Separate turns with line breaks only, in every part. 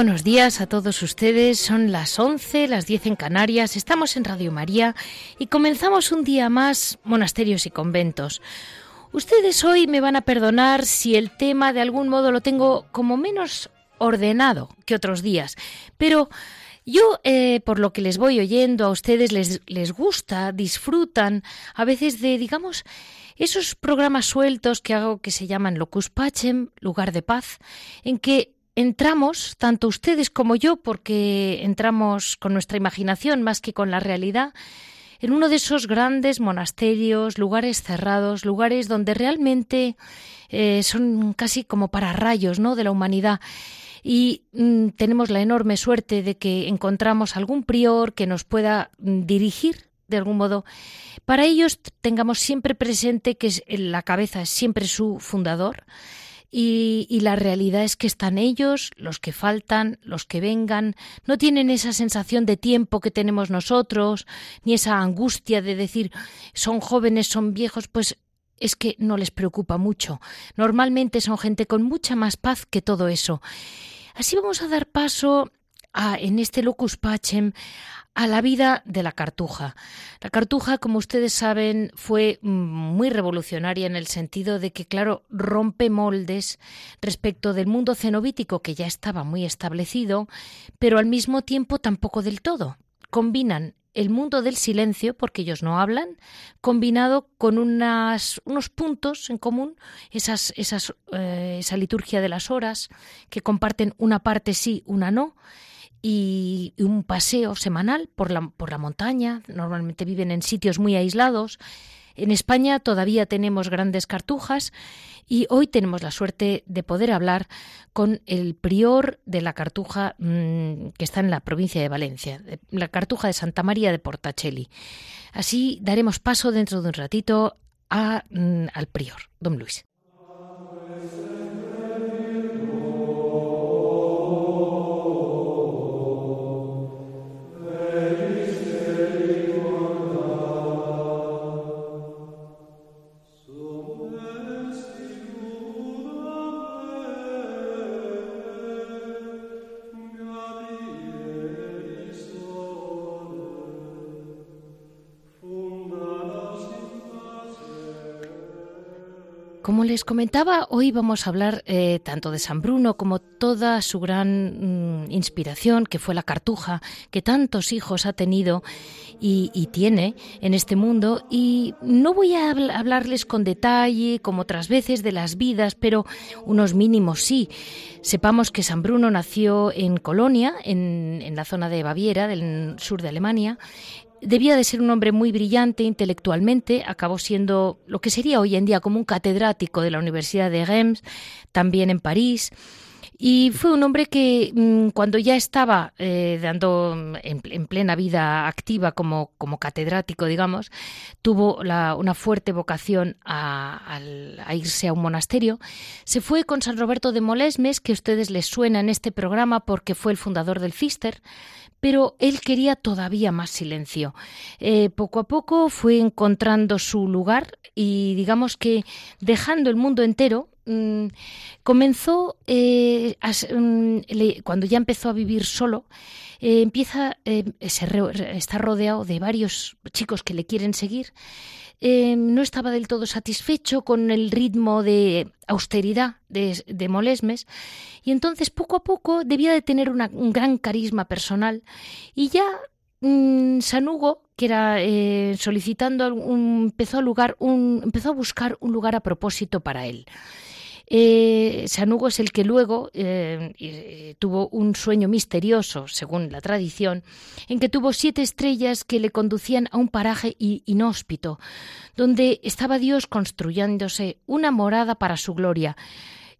Buenos días a todos ustedes. Son las 11, las 10 en Canarias. Estamos en Radio María y comenzamos un día más monasterios y conventos. Ustedes hoy me van a perdonar si el tema de algún modo lo tengo como menos ordenado que otros días, pero yo, eh, por lo que les voy oyendo a ustedes, les, les gusta, disfrutan a veces de, digamos, esos programas sueltos que hago que se llaman Locus Pacem, lugar de paz, en que entramos, tanto ustedes como yo, porque entramos con nuestra imaginación más que con la realidad, en uno de esos grandes monasterios, lugares cerrados, lugares donde realmente eh, son casi como para rayos ¿no? de la humanidad. Y mm, tenemos la enorme suerte de que encontramos algún prior que nos pueda mm, dirigir de algún modo. Para ellos tengamos siempre presente que la cabeza es siempre su fundador y, la realidad es que están ellos, los que faltan, los que vengan, no tienen esa sensación de tiempo que tenemos nosotros, ni esa angustia de decir son jóvenes, son viejos, pues es que no les preocupa mucho. Normalmente son gente con mucha más paz que todo eso. Así vamos a dar paso en este locus pacem a la vida de la cartuja. La cartuja, como ustedes saben, fue muy revolucionaria en el sentido de que, claro, rompe moldes respecto del mundo cenobítico que ya estaba muy establecido, pero al mismo tiempo tampoco del todo. Combinan el mundo del silencio, porque ellos no hablan, combinado con unas, unos puntos en común, esas, esas, eh, esa liturgia de las horas, que comparten una parte sí, una no, y un paseo semanal por la, por la montaña. Normalmente viven en sitios muy aislados. En España todavía tenemos grandes cartujas y hoy tenemos la suerte de poder hablar con el prior de la cartuja mm, que está en la provincia de Valencia, la cartuja de Santa María de Portacelli. Así daremos paso dentro de un ratito a, mm, al prior, don Luis. Como les comentaba, hoy vamos a hablar eh, tanto de San Bruno como toda su gran mm, inspiración, que fue la cartuja, que tantos hijos ha tenido y, tiene en este mundo. Y no voy a hablarles con detalle, como otras veces, de las vidas, pero unos mínimos sí. Sepamos que San Bruno nació en Colonia, en, en la zona de Baviera, del sur de Alemania, Debía de ser un hombre muy brillante intelectualmente, acabó siendo lo que sería hoy en día como un catedrático de la Universidad de Reims, también en París. Y fue un hombre que mm, cuando ya estaba eh, dando en, plena vida activa como, como catedrático, digamos, tuvo una fuerte vocación a, a, irse a un monasterio. Se fue con San Roberto de Molesmes, que a ustedes les suena en este programa porque fue el fundador del Cister pero él quería todavía más silencio. Eh, poco a poco fue encontrando su lugar y digamos que dejando el mundo entero, mm, comenzó, eh, mm, cuando ya empezó a vivir solo, eh, empieza, está rodeado de varios chicos que le quieren seguir eh, no estaba del todo satisfecho con el ritmo de austeridad de, Molesmes y entonces poco a poco debía de tener un gran carisma personal y ya mm, San Hugo, que era eh, solicitando empezó a lugar un, empezó a buscar un lugar a propósito para él. Eh, San Hugo es el que luego eh, eh, tuvo un sueño misterioso, según la tradición, en que tuvo siete estrellas que le conducían a un paraje inhóspito, donde estaba Dios construyéndose una morada para su gloria.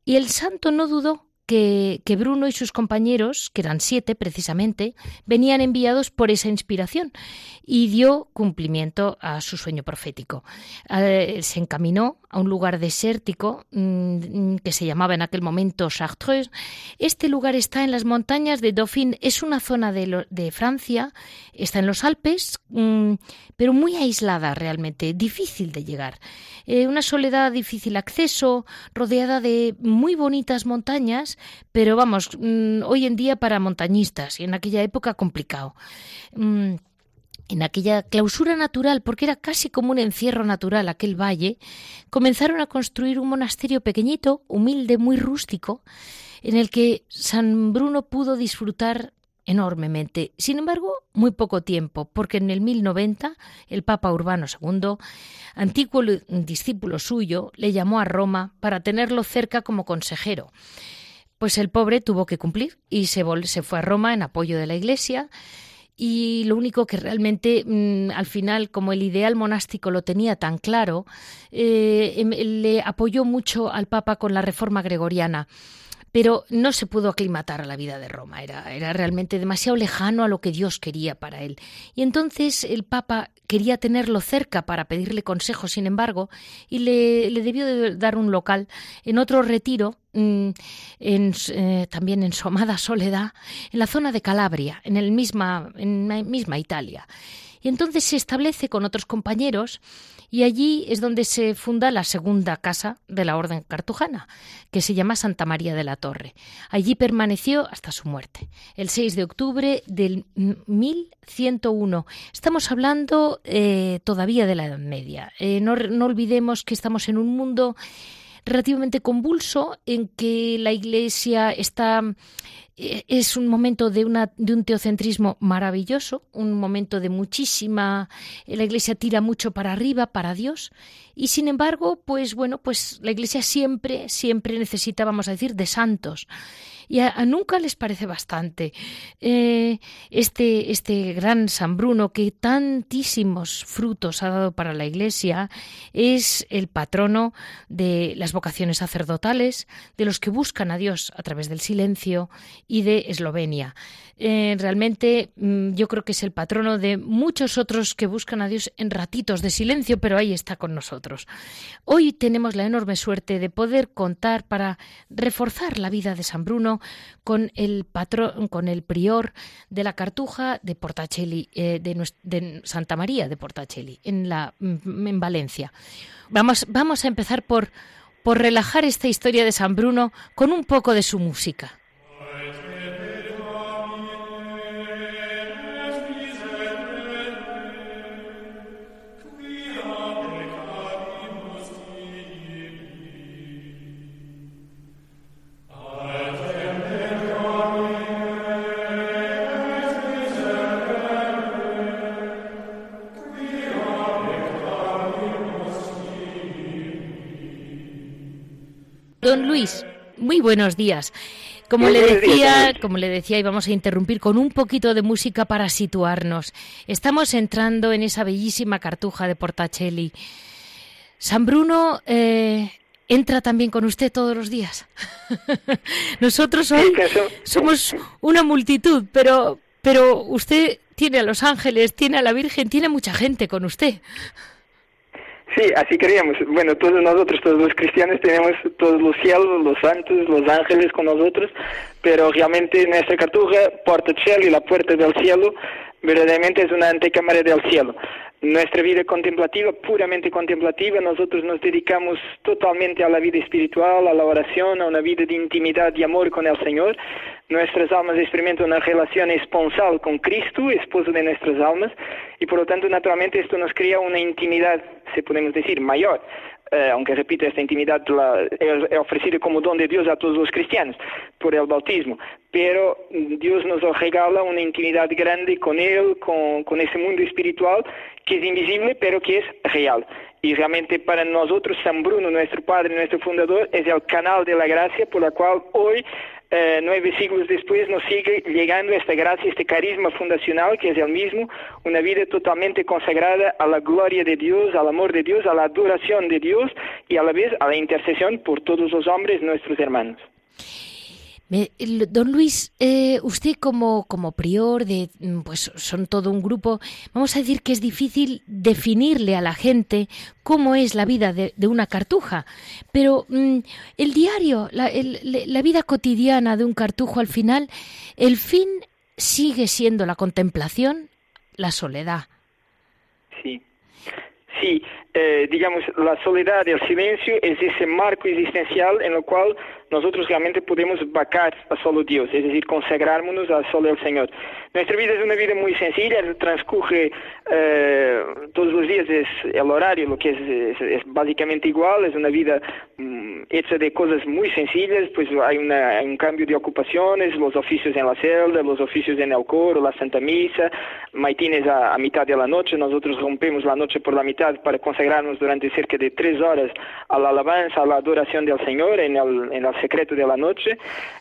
Y el santo no dudó que, Bruno y sus compañeros, que eran siete precisamente, venían enviados por esa inspiración y dio cumplimiento a su sueño profético. Eh, se encaminó a un lugar desértico mm, que se llamaba en aquel momento Chartreuse. Este lugar está en las montañas de Dauphin, es una zona de, de Francia, está en los Alpes, mm, pero muy aislada realmente, difícil de llegar. Eh, una soledad difícil acceso, rodeada de muy bonitas montañas, pero vamos, mm, hoy en día para montañistas y en aquella época complicado en aquella clausura natural, porque era casi como un encierro natural aquel valle, comenzaron a construir un monasterio pequeñito, humilde, muy rústico, en el que San Bruno pudo disfrutar enormemente. Sin embargo, muy poco tiempo, porque en el 1090 el Papa Urbano II, antiguo discípulo suyo, le llamó a Roma para tenerlo cerca como consejero. Pues el pobre tuvo que cumplir y se, se fue a Roma en apoyo de la Iglesia y lo único que realmente mm, al final, como el ideal monástico lo tenía tan claro, eh, em, le apoyó mucho al Papa con la reforma gregoriana pero no se pudo aclimatar a la vida de Roma, era, era, realmente demasiado lejano a lo que Dios quería para él. Y entonces el Papa quería tenerlo cerca para pedirle consejo, sin embargo, y le, debió de dar un local en otro retiro Mm, en, eh, también en su amada soledad, en la zona de Calabria, en, el misma, en la misma Italia. Y entonces se establece con otros compañeros y allí es donde se funda la segunda casa de la Orden Cartujana, que se llama Santa María de la Torre. Allí permaneció hasta su muerte, el 6 de octubre del 1101. Estamos hablando eh, todavía de la Edad Media. Eh, no, olvidemos que estamos en un mundo relativamente convulso en que la Iglesia está es un momento de, una, de un teocentrismo maravilloso, un momento de muchísima... La Iglesia tira mucho para arriba, para Dios, y sin embargo, pues bueno, pues la Iglesia siempre, siempre necesita, vamos a decir, de santos y a, nunca les parece bastante. Eh, este, este gran San Bruno, que tantísimos frutos ha dado para la Iglesia, es el patrono de las vocaciones sacerdotales, de los que buscan a Dios a través del silencio y de Eslovenia. Eh, realmente mm, yo creo que es el patrono de muchos otros que buscan a Dios en ratitos de silencio, pero ahí está con nosotros. Hoy tenemos la enorme suerte de poder contar para reforzar la vida de San Bruno con el patrón, con el prior de la Cartuja de Portacelli, eh, de, Santa María de Portacelli, en, la, mm, en Valencia. Vamos, vamos a empezar por, por relajar esta historia de San Bruno con un poco de su música. Don Luis, muy buenos días. Como le decía, como le decía, íbamos a interrumpir con un poquito de música para situarnos. Estamos entrando en esa bellísima cartuja de Portacelli. San Bruno eh, entra también con usted todos los días. Nosotros hoy somos una multitud, pero, pero usted tiene a los ángeles, tiene a la Virgen, tiene mucha gente con usted.
Sí, así queríamos. Bueno, todos nosotros, todos los cristianos, tenemos todos los cielos, los santos, los ángeles con nosotros, pero realmente nuestra cartuja, Porta Cielo y la puerta del cielo, verdaderamente es una antecámara del cielo nuestra vida contemplativa, puramente contemplativa, nosotros nos dedicamos totalmente a la vida espiritual, a la oración, a una vida de intimidad y amor con el Señor. Nuestras almas experimentan una relación esponsal con Cristo, esposo de nuestras almas, y por lo tanto, naturalmente, esto nos crea una intimidad, se podemos decir, mayor. Eh, aunque repito, esta intimidad la, es, ofrecida como don de Dios a todos los cristianos por el bautismo, pero Dios nos regala una intimidad grande con Él, con, con ese mundo espiritual que es invisible, pero que es real. Y realmente para nosotros, San Bruno, nuestro padre, nuestro fundador, es el canal de la gracia por la cual hoy eh, nueve siglos después nos sigue llegando esta gracia, este carisma fundacional que es el mismo, una vida totalmente consagrada a la gloria de Dios, al amor de Dios, a la adoración de Dios y a la vez a la intercesión por todos los hombres, nuestros hermanos.
Don Luis, eh, usted como, como prior de, mm, pues son todo un grupo, vamos a decir que es difícil definirle a la gente cómo es la vida de, una cartuja, pero mm, el diario, la, la vida cotidiana de un cartujo al final, el fin sigue siendo la contemplación, la soledad.
Sí, sí, eh, digamos, la soledad y el silencio es ese marco existencial en el cual nosotros realmente podemos vacar a solo Dios, es decir, consagrarnos a solo el Señor. Nuestra vida es una vida muy sencilla, transcurre eh, todos los días, es el horario, lo que es, es, básicamente igual, es una vida mm, hecha de cosas muy sencillas, pues hay, una, un cambio de ocupaciones, los oficios en la celda, los oficios en el coro, la Santa Misa, maitines a, a mitad de la noche, nosotros rompemos la noche por la mitad para consagrarnos durante cerca de tres horas a la alabanza, a la adoración del Señor en el, en el secreto de la noche.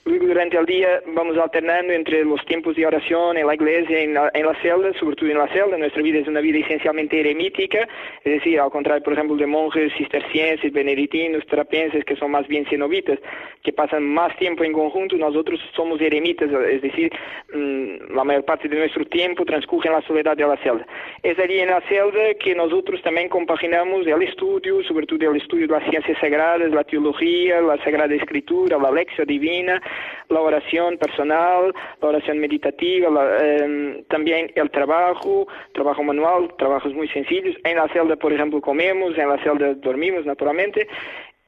Luego durante el día vamos alternando entre los tiempos de oración en la iglesia, en la, en la celda, sobre todo en la celda. Nuestra vida es una vida esencialmente eremítica, es decir, al contrario, por ejemplo, de monjes cistercienses, benedictinos, trapenses, que son más bien cenobitas, que pasan más tiempo en conjunto, nosotros somos eremitas, es decir, mm, la mayor parte de nuestro tiempo transcurre en la soledad de la celda. Es allí en la celda que nosotros también compaginamos el estudio, sobre todo el estudio de las ciencias sagradas, la teología, la Sagrada Escritura, la lección divina, la oración personal, la oración meditativa, em, también el trabajo, trabajo manual, trabajos muy sencillos. En la celda, por ejemplo, comemos, en la celda dormimos naturalmente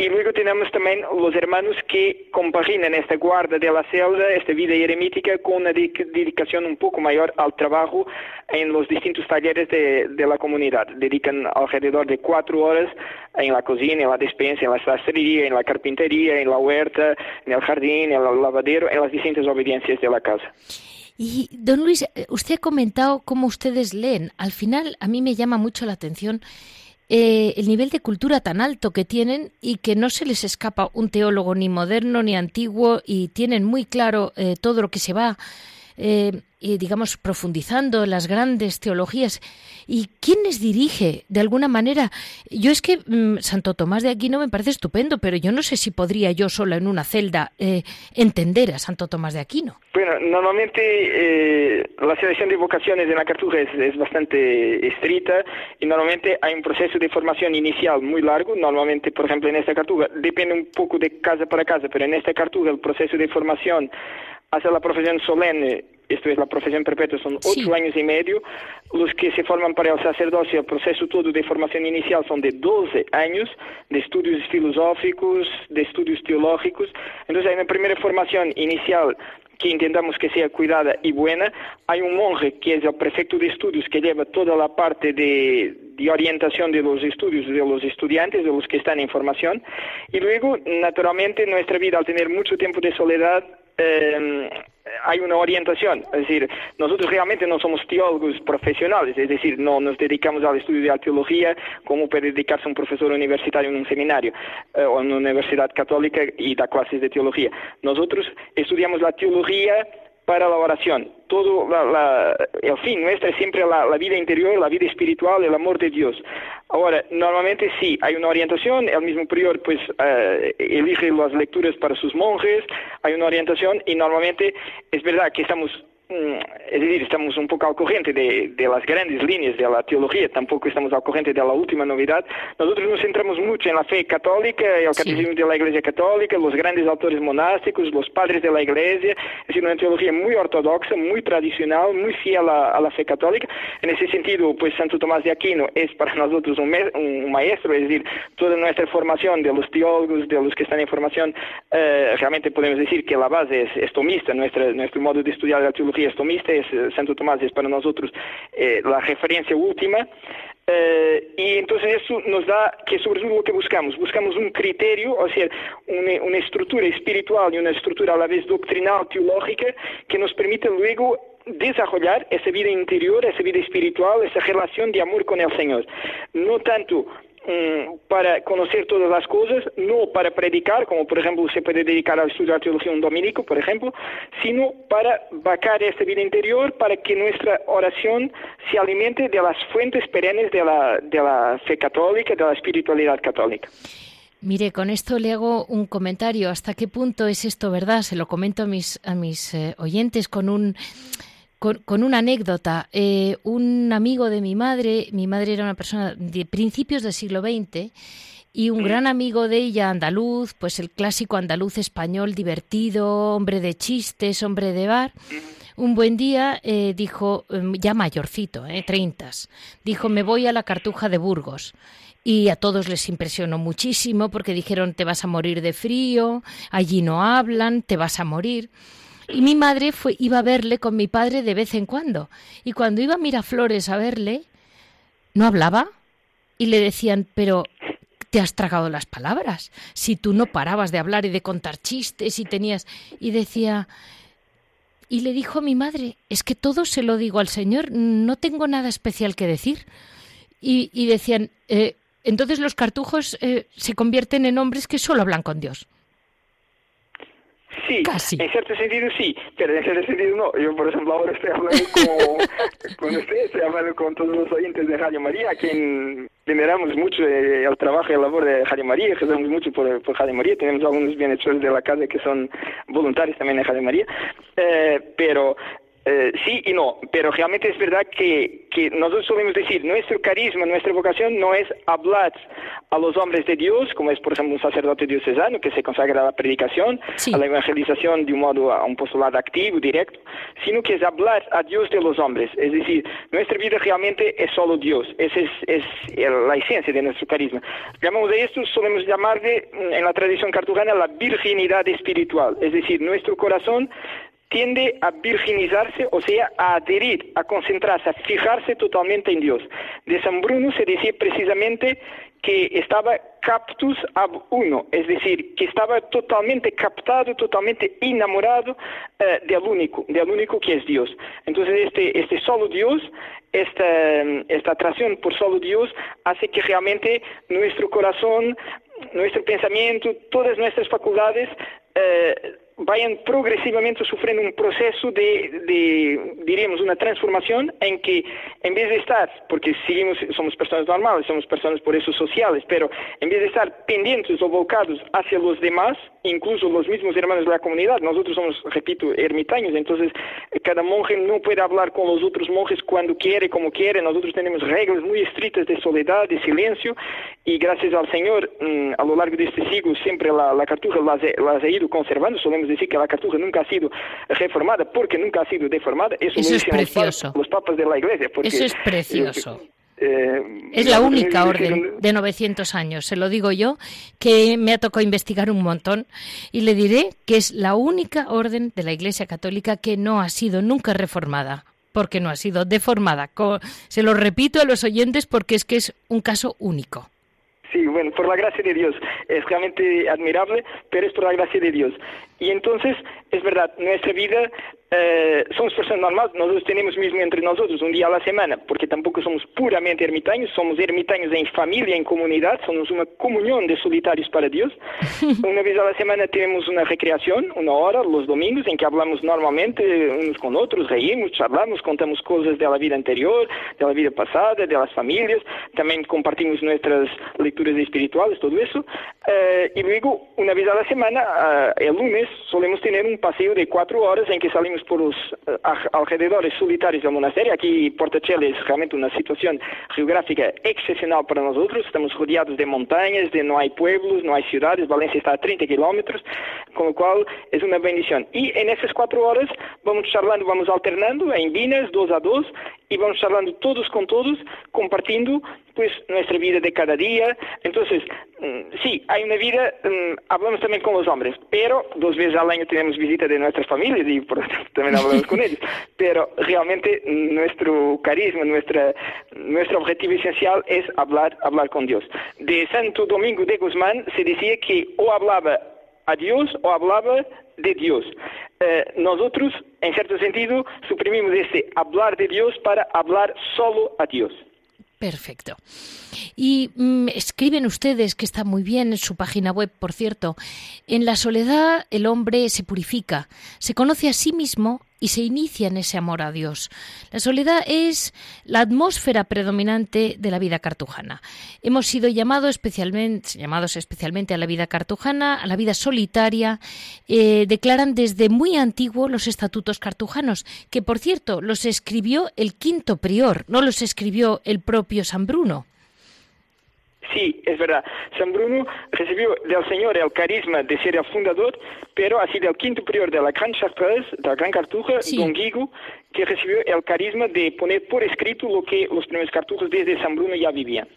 y luego tenemos también los hermanos que compaginan esta guarda de la celda, esta vida eremítica, con una dedicación un poco mayor al trabajo en los distintos talleres de, la comunidad. Dedican alrededor de cuatro horas en la cocina, en la despensa, en la sastrería, en la carpintería, en la huerta, en el jardín, en el lavadero, en las distintas obediencias de la casa.
Y, don Luis, eh, usted ha comentado cómo ustedes leen. Al final, a mí me llama mucho la atención eh, el nivel de cultura tan alto que tienen y que no se les escapa un teólogo ni moderno ni antiguo y tienen muy claro eh, todo lo que se va eh, digamos, profundizando las grandes teologías. ¿Y quién les dirige? De alguna manera, yo es que mm, Santo Tomás de Aquino me parece estupendo, pero yo no sé si podría yo sola en una celda eh, entender a Santo Tomás de Aquino.
Bueno, normalmente eh, la selección de vocaciones en la cartuja es, bastante estricta y normalmente hay un proceso de formación inicial muy largo. Normalmente, por ejemplo, en esta cartuja, depende un poco de casa para casa, pero en esta cartuja el proceso de formación hacia la profesión solemne esto es la profesión perpetua, son ocho años y medio. Los que se forman para el sacerdocio, el proceso todo de formación inicial son de 12 años, de estudios filosóficos, de estudios teológicos. Entonces hay una primera formación inicial que intentamos que sea cuidada y buena. Hay un monje que es el prefecto de estudios que lleva toda la parte de, de, orientación de los estudios de los estudiantes, de los que están en formación. Y luego, naturalmente, nuestra vida, al tener mucho tiempo de soledad, eh, hay una orientación, es decir, nosotros realmente no somos teólogos profesionales, es decir, no nos dedicamos al estudio de la teología como puede dedicarse un profesor universitario en un seminario eh, o en una universidad católica y da clases de teología. Nosotros estudiamos la teología para la oración. Todo el fin nuestro es siempre la, vida interior, la vida espiritual, el amor de Dios. Ahora, normalmente sí, hay una orientación, el mismo prior pues eh, elige las lecturas para sus monjes, hay una orientación y normalmente es verdad que estamos es decir, estamos un poco al corriente de, las grandes líneas de la teología, tampoco estamos al corriente de la última novedad. Nosotros nos centramos mucho en la fe católica, el catecismo de la Iglesia Católica, los grandes autores monásticos, los padres de la Iglesia, es decir, una teología muy ortodoxa, muy tradicional, muy fiel a, la fe católica. En ese sentido, pues Santo Tomás de Aquino es para nosotros un, maestro, es decir, toda nuestra formación de los teólogos, de los que están en formación, eh, realmente podemos decir que la base es, es tomista, nuestra, nuestro modo de estudiar la teología es tomista, es, eh, Santo Tomás es para nosotros eh, la referencia última. Eh, y entonces eso nos da que sobre todo lo que buscamos, buscamos un criterio, o sea, una, una estructura espiritual y una estructura a la vez doctrinal, teológica, que nos permite luego desarrollar esa vida interior, esa vida espiritual, esa relación de amor con el Señor. No tanto para conocer todas las cosas, no para predicar, como por ejemplo se puede dedicar a estudiar teología un dominico, por ejemplo, sino para vacar esta vida interior, para que nuestra oración se alimente de las fuentes perennes de la, de la fe católica, de la espiritualidad católica.
Mire, con esto le hago un comentario. ¿Hasta qué punto es esto verdad? Se lo comento a mis, a mis eh, oyentes con un... Con, una anécdota. Eh, un amigo de mi madre, mi madre era una persona de principios del siglo XX, y un gran amigo de ella, andaluz, pues el clásico andaluz español divertido, hombre de chistes, hombre de bar. Un buen día eh, dijo, em, ya mayorcito, eh, treintas, dijo, me voy a la Cartuja de Burgos y a todos les impresionó muchísimo porque dijeron te vas a morir de frío, allí no hablan, te vas a morir. Y mi madre fue, iba a verle con mi padre de vez en cuando. Y cuando iba a Miraflores a verle, no hablaba. Y le decían, pero te has tragado las palabras. Si tú no parabas de hablar y de contar chistes y tenías... Y decía... Y le dijo a mi madre, es que todo se lo digo al Señor, no tengo nada especial que decir. Y, y decían, eh, entonces los cartujos eh, se convierten en hombres que solo hablan con Dios.
Sí, en cierto sentido sí, pero en cierto sentido no. Yo, por ejemplo, ahora estoy hablando con, con usted, estoy hablando con todos los oyentes de Radio María, a quien veneramos mucho eh, el trabajo y la labor de Radio María, rezamos mucho por, por Radio María, tenemos algunos bienhechores de la casa que son voluntarios también de Radio María, eh, pero eh, sí y no, pero realmente es verdad que, que nosotros solemos decir, nuestro carisma, nuestra vocación no es hablar a los hombres de Dios, como es por ejemplo un sacerdote diocesano que se consagra a la predicación, a la evangelización de un modo, a un postulado activo, directo, sino que es hablar a Dios de los hombres. Es decir, nuestra vida realmente es solo Dios, esa es, es la esencia de nuestro carisma. Llamamos a esto, solemos llamarle en la tradición cartujana la virginidad espiritual, es decir, nuestro corazón tiende a virginizarse, o sea, a adherir, a concentrarse, a fijarse totalmente en Dios. De San Bruno se decía precisamente que estaba captus ab uno, es decir, que estaba totalmente captado, totalmente enamorado eh, del único, del único que es Dios. Entonces este, este solo Dios, esta, atracción por solo Dios hace que realmente nuestro corazón, nuestro pensamiento, todas nuestras facultades eh, vayan progresivamente sufriendo un proceso de, de, diríamos, una transformación en que en vez de estar, porque seguimos, somos personas normales, somos personas por eso sociales, pero en vez de estar pendientes o volcados hacia los demás, incluso los mismos hermanos de la comunidad, nosotros somos, repito, ermitaños, entonces cada monje no puede hablar con los otros monjes cuando quiere, como quiere, nosotros tenemos reglas muy estrictas de soledad, de silencio, y gracias al Señor, mm, a lo largo de este siglo, siempre la, la cartuja las, las ha ido conservando, solemos decir que la cartuja nunca ha sido reformada porque nunca ha sido deformada.
Eso, es precioso.
Los, papas de la iglesia.
Eso es precioso. Eh, es la única orden de 900 años, se lo digo yo, que me ha tocado investigar un montón y le diré que es la única orden de la Iglesia Católica que no ha sido nunca reformada, porque no ha sido deformada. Se lo repito a los oyentes porque es que es un caso único.
Sí, bueno, por la gracia de Dios. Es realmente admirable, pero es por la gracia de Dios. Y entonces, es verdad, nuestra vida eh, somos personas normales, nosotros tenemos mismo entre nosotros un día a la semana, porque tampoco somos puramente ermitaños, somos ermitaños en familia, en comunidad, somos una comunión de solitarios para Dios. una vez a la semana tenemos una recreación, una hora, los domingos, en que hablamos normalmente unos con otros, reímos, charlamos, contamos cosas de la vida anterior, de la vida pasada, de las familias, también compartimos nuestras lecturas espirituales, todo eso. Eh, y luego, una vez a la semana, eh, el lunes, solemos tener un paseo de cuatro horas en que salimos por los eh, alrededores solitarios del monasterio. Aquí Portachel es realmente una situación geográfica excepcional para nosotros. Estamos rodeados de montañas, de no hay pueblos, no hay ciudades. Valencia está a 30 kilómetros, con lo cual es una bendición. Y en esas cuatro horas vamos charlando, vamos alternando en vinas, dos a dos, y vamos charlando todos con todos, compartiendo pues nuestra vida de cada día. Entonces, mm, sí, hay una vida, mm, hablamos también con los hombres, pero dos veces al año tenemos visita de nuestras familias y por también hablamos con ellos. Pero realmente nuestro carisma, nuestra, nuestro objetivo esencial es hablar, hablar con Dios. De Santo Domingo de Guzmán se decía que o hablaba a Dios o hablaba de Dios. Eh, nosotros, en cierto sentido, suprimimos ese hablar de Dios para hablar solo a Dios.
Perfecto. Y mm, escriben ustedes, que está muy bien en su página web, por cierto, en la soledad el hombre se purifica, se conoce a sí mismo y se inicia en ese amor a Dios. La soledad es la atmósfera predominante de la vida cartujana. Hemos sido llamados especialmente, a la vida cartujana, a la vida solitaria. Eh, declaran desde muy antiguo los estatutos cartujanos, que por cierto los escribió el quinto prior, no los escribió el propio San Bruno.
Sí, es verdad. San Bruno recibió del Señor el carisma de ser el fundador, pero ha sido el quinto prior de la Gran Chartreuse, de la Gran Cartuja, Don Guigo, que recibió el carisma de poner por escrito lo que los primeros cartujos desde San Bruno ya vivían.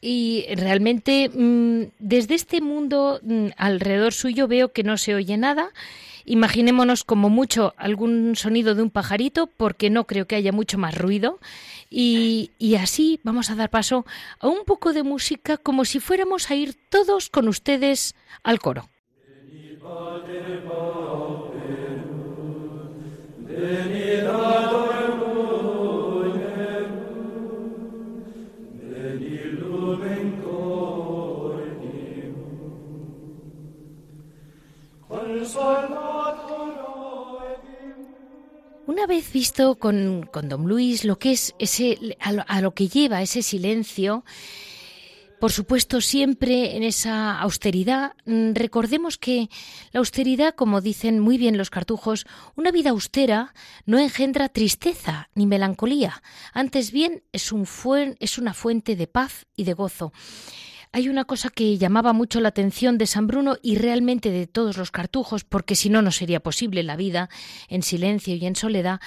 Y realmente mm, desde este mundo mm, alrededor suyo veo que no se oye nada Imaginémonos como mucho algún sonido de un pajarito, porque no creo que haya mucho más ruido. Y, así vamos a dar paso a un poco de música como si fuéramos a ir todos con ustedes al coro. Una vez visto con, con, don Luis lo que es ese, a lo, que lleva ese silencio, por supuesto, siempre en esa austeridad. Mm, recordemos que la austeridad, como dicen muy bien los cartujos, una vida austera no engendra tristeza ni melancolía. Antes bien, es, un es una fuente de paz y de gozo hay una cosa que llamaba mucho la atención de San Bruno y realmente de todos los cartujos, porque si no, no sería posible la vida en silencio y en soledad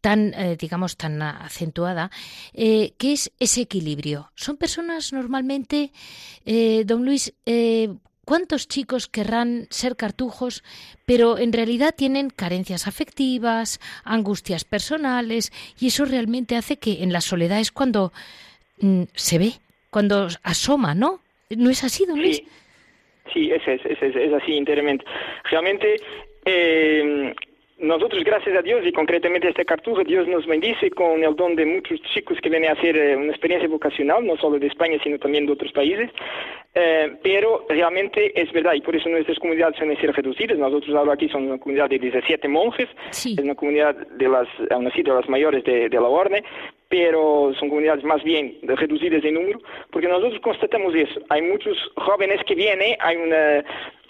tan, eh, digamos, tan acentuada, eh, que es ese equilibrio. Son personas normalmente, eh, don Luis, ¿Cuántos chicos querrán ser cartujos, pero en realidad tienen carencias afectivas, angustias personales, y eso realmente hace que en la soledad es cuando mm, se ve cuando asoma, ¿no? ¿No es así, don Luis?
Sí, es, es, es, es así enteramente. Realmente, eh, nosotros, gracias a Dios y concretamente este cartujo, Dios nos bendice con el don de muchos chicos que vienen a hacer eh, una experiencia vocacional, no solo de España, sino también de otros países. Eh, pero realmente es verdad, y por eso nuestras comunidades suelen ser reducidas. Nosotros ahora aquí somos una comunidad de 17 monjes, es una comunidad de las, aún así, de las mayores de, de la orden, pero son comunidades más bien reducidas en número, porque nosotros constatamos eso. Hay muchos jóvenes que vienen, hay una,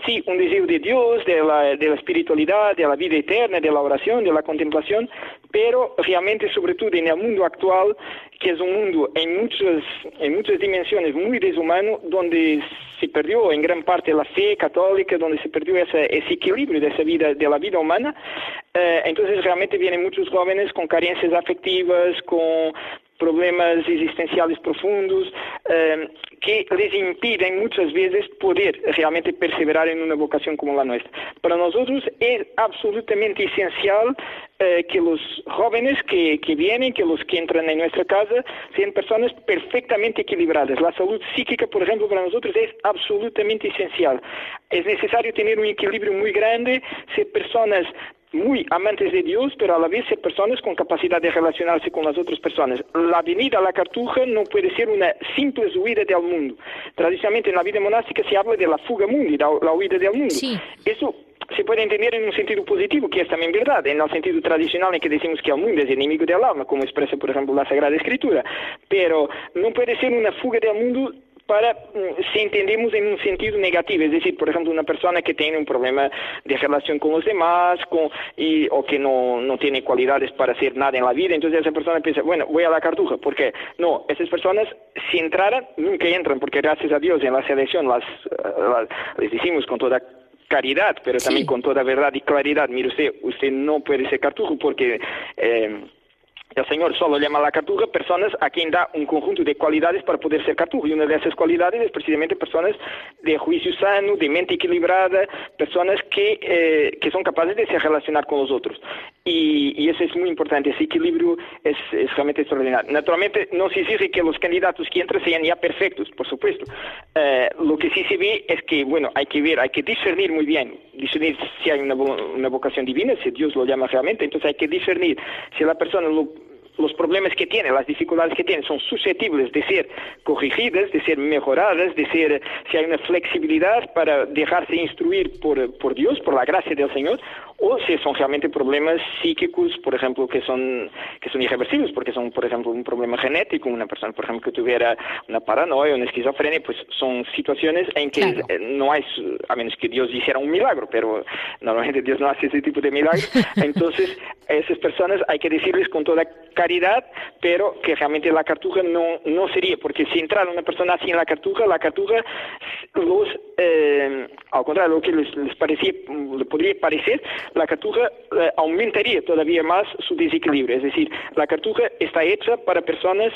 sí, un deseo de Dios, de la, de la espiritualidad, de la vida eterna, de la oración, de la contemplación, pero realmente, sobre todo en el mundo actual, que es un mundo en muchas, en muchas dimensiones muy deshumano, donde se perdió en gran parte la fe católica, donde se perdió ese, equilibrio de esa vida, de la vida humana, eh, entonces realmente vienen muchos jóvenes con carencias afectivas, con problemas existenciales profundos eh, que les impiden muchas veces poder realmente perseverar en una vocación como la nuestra. Para nosotros es absolutamente esencial eh, que los jóvenes que, que vienen, que los que entran en nuestra casa, sean personas perfectamente equilibradas. La salud psíquica, por ejemplo, para nosotros es absolutamente esencial. Es necesario tener un equilibrio muy grande, ser personas muy amantes de Dios, pero a la vez ser personas con capacidad de relacionarse con las otras personas. La venida a la cartuja no puede ser una simple huida del mundo. Tradicionalmente en la vida monástica se habla de la fuga mundi, la, la huida del mundo. Eso se puede entender en un sentido positivo, que es también verdad, en el sentido tradicional en que decimos que el mundo es enemigo del alma, como expresa, por ejemplo, la Sagrada Escritura. Pero no puede ser una fuga del mundo para mm, si entendemos en un sentido negativo, es decir, por ejemplo, una persona que tiene un problema de relación con los demás con, y, o que no, no tiene cualidades para hacer nada en la vida, entonces esa persona piensa, bueno, voy a la cartuja, porque no, esas personas si entraran, nunca entran, porque gracias a Dios en la selección las, las les decimos con toda caridad, pero también con toda verdad y claridad, mire usted, usted no puede ser cartujo porque... Eh, el Señor solo llama a la cartuja personas a quien da un conjunto de cualidades para poder ser cartujo. Y una de esas cualidades es precisamente personas de juicio sano, de mente equilibrada, personas que, eh, que son capaces de se relacionar con los otros. Y, eso es muy importante. Ese equilibrio es, es, realmente extraordinario. Naturalmente, no se exige que los candidatos que entran sean ya perfectos, por supuesto. Eh, lo que sí se ve es que, bueno, hay que ver, hay que discernir muy bien, discernir si hay una, una vocación divina, si Dios lo llama realmente. Entonces hay que discernir si la persona lo los problemas que tienen, las dificultades que tienen, son susceptibles de ser corregidas, de ser mejoradas, de ser, si hay una flexibilidad para dejarse instruir por, por Dios, por la gracia del Señor, o si son realmente problemas psíquicos, por ejemplo, que son, que son irreversibles, porque son, por ejemplo, un problema genético, una persona, por ejemplo, que tuviera una paranoia, una esquizofrenia, pues son situaciones en que eh, no hay, a menos que Dios hiciera un milagro, pero normalmente Dios no hace ese tipo de milagros, entonces a esas personas hay que decirles con toda pero que realmente la cartuja no, no sería, porque si entrara una persona así en la cartuja, la cartuja los, eh, al contrario, lo que les, les parecía, le podría parecer, la cartuja eh, aumentaría todavía más su desequilibrio. Es decir, la cartuja está hecha para personas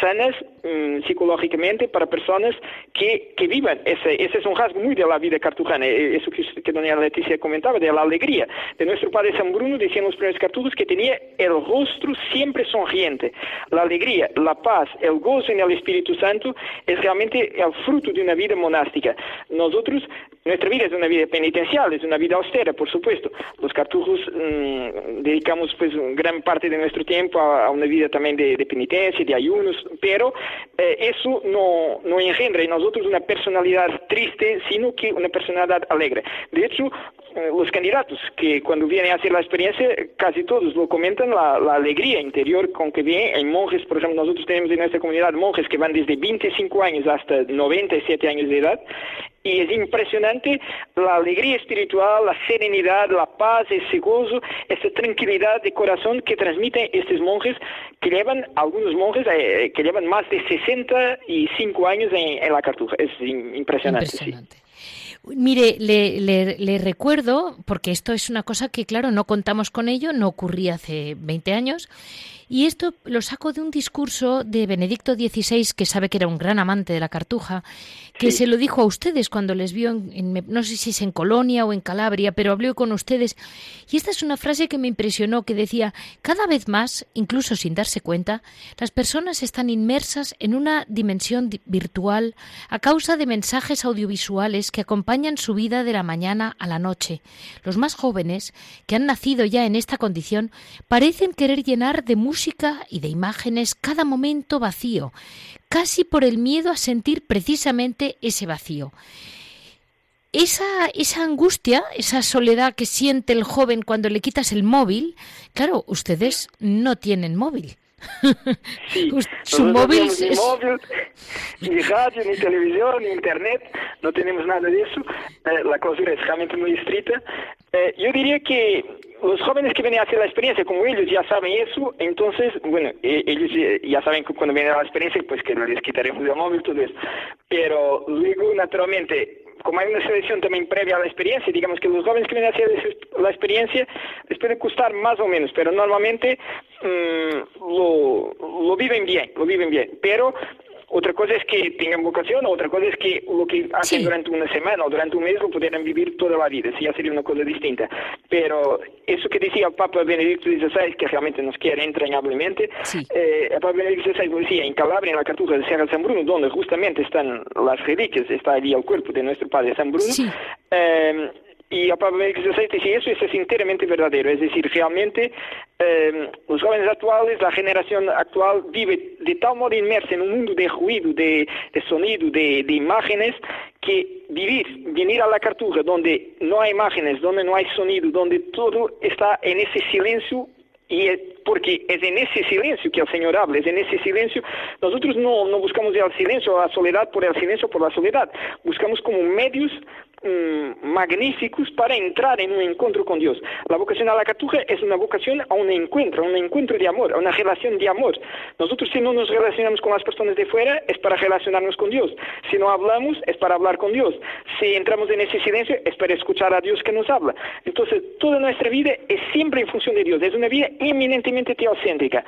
sanas mm, psicológicamente para personas que, que vivan. Ese, ese, es un rasgo muy de la vida cartujana, e, eso que, que doña Leticia comentaba, de la alegría. De nuestro padre San Bruno decían los primeros cartujos que tenía el rostro siempre sonriente. La alegría, la paz, el gozo en el Espíritu Santo es realmente el fruto de una vida monástica. Nosotros, nuestra vida es una vida penitencial, es una vida austera, por supuesto. Los cartujos mmm, dedicamos pues gran parte de nuestro tiempo a, a una vida también de, de penitencia, de ayunos, pero eh, eso no, no engendra en nosotros una personalidad triste, sino que una personalidad alegre. De hecho, eh, los candidatos que cuando vienen a hacer la experiencia, casi todos lo comentan, la, la, alegría interior con que vienen. Hay monjes, por ejemplo, nosotros tenemos en nuestra comunidad monjes que van desde 25 años hasta 97 años de edad y es impresionante la alegría espiritual, la serenidad, la paz, ese gozo, esa tranquilidad de corazón que transmiten estos monjes que llevan, algunos monjes eh, que llevan más de 65 años en, en la cartuja. Es impresionante.
impresionante. Sí. Mire, le, le, le, recuerdo, porque esto es una cosa que, claro, no contamos con ello, no ocurría hace 20 años, y esto lo saco de un discurso de Benedicto XVI, que sabe que era un gran amante de la cartuja, que sí. se lo dijo a ustedes cuando les vio, en, en, no sé si es en Colonia o en Calabria, pero habló con ustedes. Y esta es una frase que me impresionó, que decía, cada vez más, incluso sin darse cuenta, las personas están inmersas en una dimensión virtual a causa de mensajes audiovisuales que acompañan su vida de la mañana a la noche. Los más jóvenes, que han nacido ya en esta condición, parecen querer llenar de música música y de imágenes cada momento vacío, casi por el miedo a sentir precisamente ese vacío. Esa, esa angustia, esa soledad que siente el joven cuando le quitas el móvil, claro, ustedes no tienen móvil.
Sí, su móvil no es... ni móvil, ni radio, ni televisión, ni internet, no tenemos nada de eso. Eh, la clausura es realmente muy estricta. Eh, yo diría que los jóvenes que vienen a hacer la experiencia, como ellos ya saben eso, entonces, bueno, ellos ya saben que cuando vienen a la experiencia, pues que les quitaremos el móvil, todo eso. Pero luego, naturalmente, como hay una selección también previa a la experiencia, digamos que los jóvenes que vienen a la experiencia les puede costar más o menos, pero normalmente mmm, lo, lo viven bien, lo viven bien. Pero otra cosa es que tengan vocación, otra cosa es que lo que hacen sí. durante una semana o durante un mes lo pudieran vivir toda la vida, sí, ya sería una cosa distinta. Pero eso que decía el Papa Benedicto XVI, que realmente nos quiere entrañablemente, sí. eh, el Papa Benedicto XVI lo decía en Calabria, en la cartuja de Sierra San Bruno, donde justamente están las reliquias, está allí el cuerpo de nuestro Padre San Bruno, sí. eh, y a Pablo XVI dice eso, es enteramente verdadero. Es decir, realmente eh, los jóvenes actuales, la generación actual vive de tal modo inmersa en un mundo de ruido, de, de sonido, de, de, imágenes, que vivir, venir a la cartuja donde no hay imágenes, donde no hay sonido, donde todo está en ese silencio y es porque es en ese silencio que el Señor habla, es en ese silencio. Nosotros no, no buscamos el silencio, la soledad por el silencio, por la soledad. Buscamos como medios mmm, magníficos para entrar en un encuentro con Dios. La vocación a la cartuja es una vocación a un encuentro, a un encuentro de amor, a una relación de amor. Nosotros si no nos relacionamos con las personas de fuera es para relacionarnos con Dios. Si no hablamos es para hablar con Dios. Si entramos en ese silencio es para escuchar a Dios que nos habla. Entonces toda nuestra vida es siempre en función de Dios, es una vida eminentemente teocéntrica.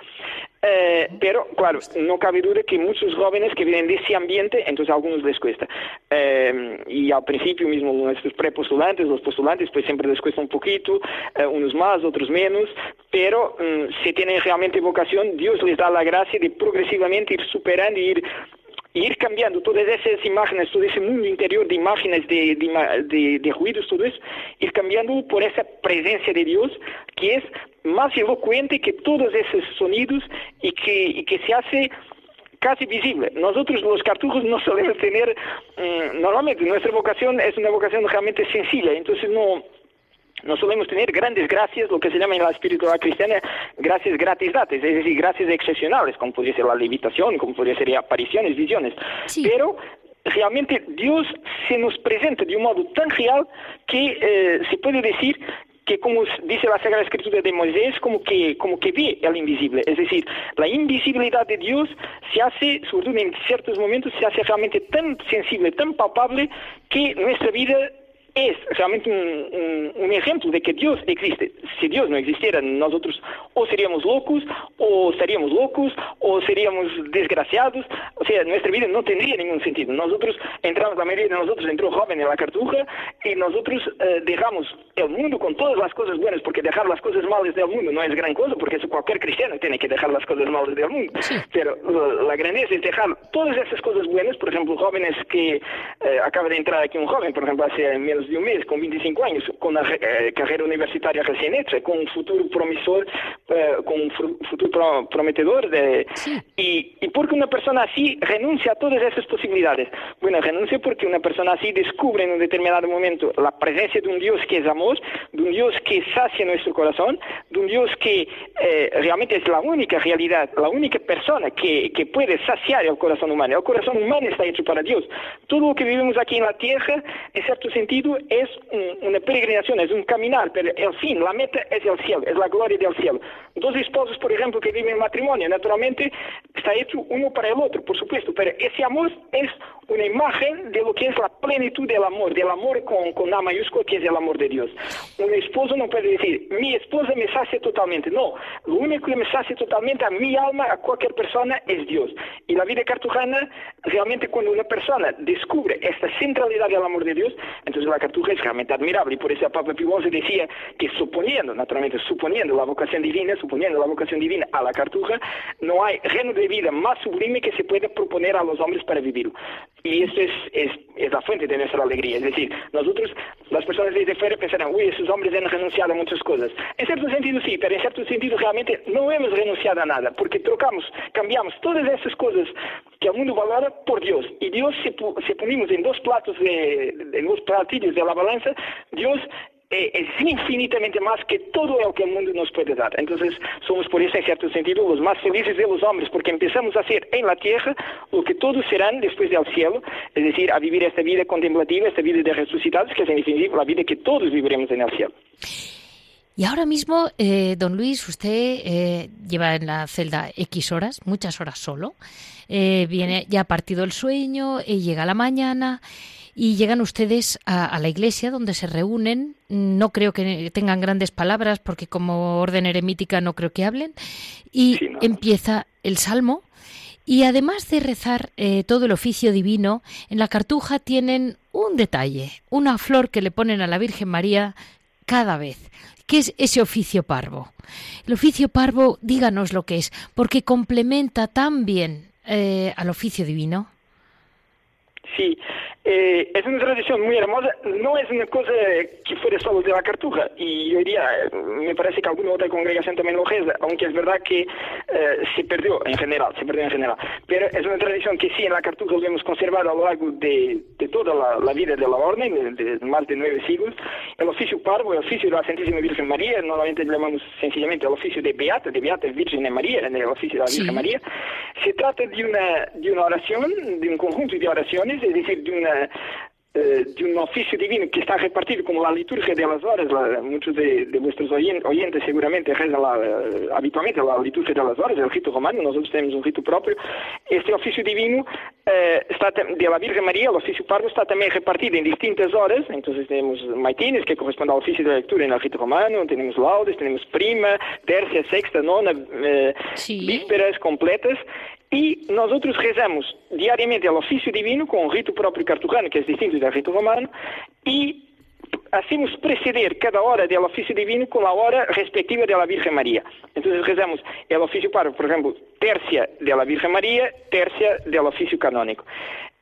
Eh, pero, claro, no cabe duda que muchos jóvenes que vienen de ese ambiente, entonces a algunos les cuesta. Eh, y al principio mismo nuestros prepostulantes, los postulantes, pues siempre les cuesta un poquito, eh, unos más, otros menos, pero um, si tienen realmente vocación, Dios les da la gracia de progresivamente ir superando y ir ir cambiando todas esas imágenes, todo ese mundo interior de imágenes, de, de, ruidos, todo eso, ir cambiando por esa presencia de Dios que es más elocuente que todos esos sonidos y que, y que se hace casi visible. Nosotros los cartujos no solemos tener, mm, normalmente nuestra vocación es una vocación realmente sencilla, entonces no, no solemos tener grandes gracias, lo que se llama en la espiritualidad cristiana gracias gratis dates, es decir, gracias excepcionales, como podría ser la levitación, como podría ser apariciones, visiones. Pero realmente Dios se nos presenta de un modo tan real que eh, se puede decir que como dice la Sagrada Escritura de Moisés, como que, como que ve el invisible. Es decir, la invisibilidad de Dios se hace, sobre todo en ciertos momentos, se hace realmente tan sensible, tan palpable, que nuestra vida es realmente un, ejemplo de que Dios existe. Si Dios no existiera, nosotros o seríamos locos, o estaríamos locos, o seríamos desgraciados. O sea, nuestra vida no tendría ningún sentido. Nosotros entramos, la mayoría de nosotros entró joven en la cartuja y nosotros eh, dejamos el mundo con todas las cosas buenas, porque dejar las cosas malas del mundo no es gran cosa, porque eso cualquier cristiano tiene que dejar las cosas malas del mundo. Pero la grandeza es dejar todas esas cosas buenas, por ejemplo, jóvenes que eh, acaba de entrar aquí un joven, por ejemplo, hace menos de un mes, con 25 años, con una eh, carrera universitaria recién hecha, con un futuro promisor, eh, con un futuro prometedor. De, y, y porque una persona así renuncia a todas esas posibilidades. Bueno, renuncia porque una persona así descubre en un determinado momento la presencia de un Dios que es amor, de un Dios que sacia nuestro corazón, de un Dios que eh, realmente es la única realidad, la única persona que, que puede saciar el corazón humano. El corazón humano está hecho para Dios. Todo lo que vivimos aquí en la tierra, en cierto sentido, es una peregrinación, es un caminar, pero el fin, la meta es el cielo, es la gloria del cielo. Dos esposos, por ejemplo, que viven en matrimonio, naturalmente está hecho uno para el otro, por supuesto, pero ese amor es una imagen de lo que es la plenitud del amor, del amor con, con A mayúscula, que es el amor de Dios. Un esposo no puede decir, mi esposa me sacia totalmente. No, lo único que me sacia totalmente a mi alma, a cualquier persona, es Dios. Y la vida cartujana, realmente cuando una persona descubre esta centralidad del amor de Dios, entonces la cartuja es realmente admirable. Y por eso el Papa Pío XI decía que suponiendo, naturalmente, suponiendo la vocación divina, suponiendo la vocación divina a la cartuja, no hay reino de vida más sublime que se pueda proponer a los hombres para vivirlo. Y eso es, es, es, la fuente de nuestra alegría. Es decir, nosotros, las personas desde fuera pensarán, uy, esos hombres han renunciado a muchas cosas. En cierto sentido sí, pero en cierto sentido realmente no hemos renunciado a nada, porque trocamos, cambiamos todas esas cosas que el mundo valora por Dios. Y Dios, si, si ponemos en dos platos, de, en dos platillos de la balanza, Dios es infinitamente más que todo lo que el mundo nos puede dar. Entonces, somos por eso, en cierto sentido, los más felices de los hombres, porque empezamos a hacer en la tierra lo que todos serán después del cielo, es decir, a vivir esta vida contemplativa, esta vida de resucitados, que es en definitiva la vida que todos viviremos en el cielo.
Y ahora mismo, eh, don Luis, usted eh, lleva en la celda X horas, muchas horas solo. viene ya partido el sueño, llega la mañana y llegan ustedes a, la iglesia donde se reúnen. No creo que tengan grandes palabras porque como orden eremítica no creo que hablen. Y empieza el salmo. Y además de rezar eh, todo el oficio divino, en la cartuja tienen un detalle, una flor que le ponen a la Virgen María cada vez. ¿Qué es ese oficio parvo? El oficio parvo, díganos lo que es, porque complementa tan bien eh, al oficio divino.
Sí, eh, es una tradición muy hermosa, no es una cosa que fuera solo de la cartuja, y yo diría, me parece que alguna otra congregación también lo es, aunque es verdad que eh, se perdió en general, se perdió en general, pero es una tradición que sí en la cartuja lo hemos conservado a lo largo de, toda la, vida de la orden, de, más de nueve siglos, el oficio parvo, el oficio de la Santísima Virgen María, normalmente llamamos sencillamente el oficio de Beata, de Beata Virgen María, en el oficio de la Virgen María, se trata de una, de una oración, de un conjunto de oraciones, es decir, de una eh, de un oficio divino que está repartido como la liturgia de las horas. muchos de, vuestros oyentes, seguramente rezan eh, habitualmente la liturgia de las horas, el rito romano, nosotros tenemos un rito propio. Este oficio divino eh, está de la Virgen María, el oficio pardo, está también repartido en distintas horas. Entonces tenemos maitines, que corresponde al oficio de lectura en el rito romano, tenemos laudes, tenemos prima, tercia, sexta, nona, vísperas completas. Y nosotros rezamos diariamente el oficio divino con un rito propio cartujano, que es distinto del rito romano, y hacemos preceder cada hora del oficio divino con la hora respectiva de la Virgen María. Entonces rezamos el oficio parvo, por ejemplo, tercia de la Virgen María, tercia del oficio canónico.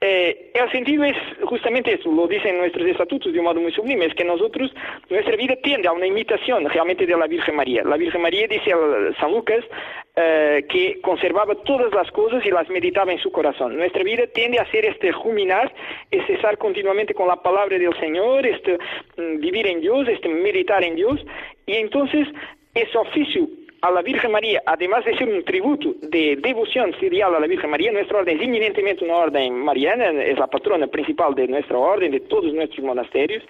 Eh, el sentido es justamente eso, lo dicen nuestros estatutos de un modo muy sublime, es que nosotros, nuestra vida tiende a una imitación realmente de la Virgen María. La Virgen María, dice San Lucas, eh, que conservaba todas las cosas y las meditaba en su corazón. Nuestra vida tiende a ser este ruminar, es cesar continuamente con la palabra del Señor, este mm, vivir en Dios, este meditar en Dios, y entonces ese oficio a la Virgen María, además de ser un tributo de devoción filial a la Virgen María, nuestra orden es eminentemente una orden mariana, es la patrona principal de nuestra orden, de todos nuestros monasterios.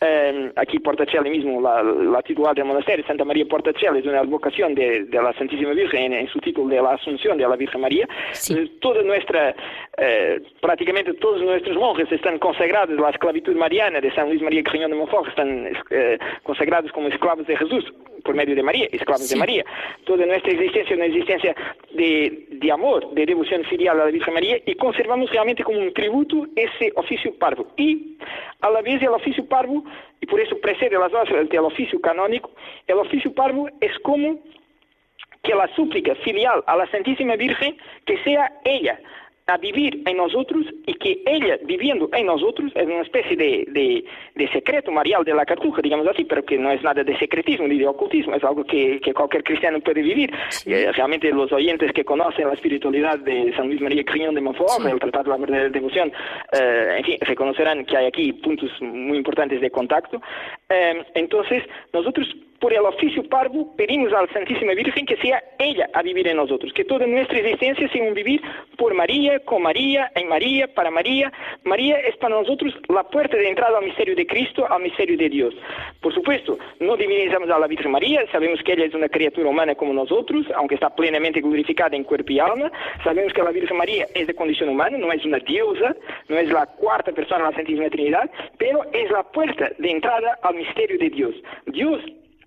Eh, aquí Portacelli mismo, la, la, titular del monasterio, Santa María Portacelli, es una advocación de, de la Santísima Virgen en, su título de la Asunción de la Virgen María. Eh, toda nuestra, eh, prácticamente todos nuestros monjes están consagrados a la esclavitud mariana de San Luis María Griñón de Montfort, están consagrados como esclavos de Jesús por medio de María, esclavos de María toda nuestra existencia una existencia de, de, amor, de devoción filial a la Virgen María y conservamos realmente como un tributo ese oficio parvo. Y a la vez el oficio parvo, y por eso precede las horas del oficio canónico, el oficio parvo es como que la súplica filial a la Santísima Virgen que sea ella a vivir en nosotros y que ella viviendo en nosotros es una especie de, de, de, secreto marial de la cartuja, digamos así, pero que no es nada de secretismo ni de ocultismo, es algo que, que cualquier cristiano puede vivir. Eh, realmente los oyentes que conocen la espiritualidad de San Luis María Criñón de Montfort, el Tratado de la Verdadera Devoción, eh, en fin, reconocerán que hay aquí puntos muy importantes de contacto. Eh, entonces, nosotros por el oficio parvo, pedimos a la Santísima Virgen que sea ella a vivir en nosotros, que toda nuestra existencia sea un vivir por María, con María, en María, para María. María es para nosotros la puerta de entrada al misterio de Cristo, al misterio de Dios. Por supuesto, no divinizamos a la Virgen María, sabemos que ella es una criatura humana como nosotros, aunque está plenamente glorificada en cuerpo y alma. Sabemos que la Virgen María es de condición humana, no es una diosa, no es la cuarta persona de la Santísima Trinidad, pero es la puerta de entrada al misterio de Dios. Dios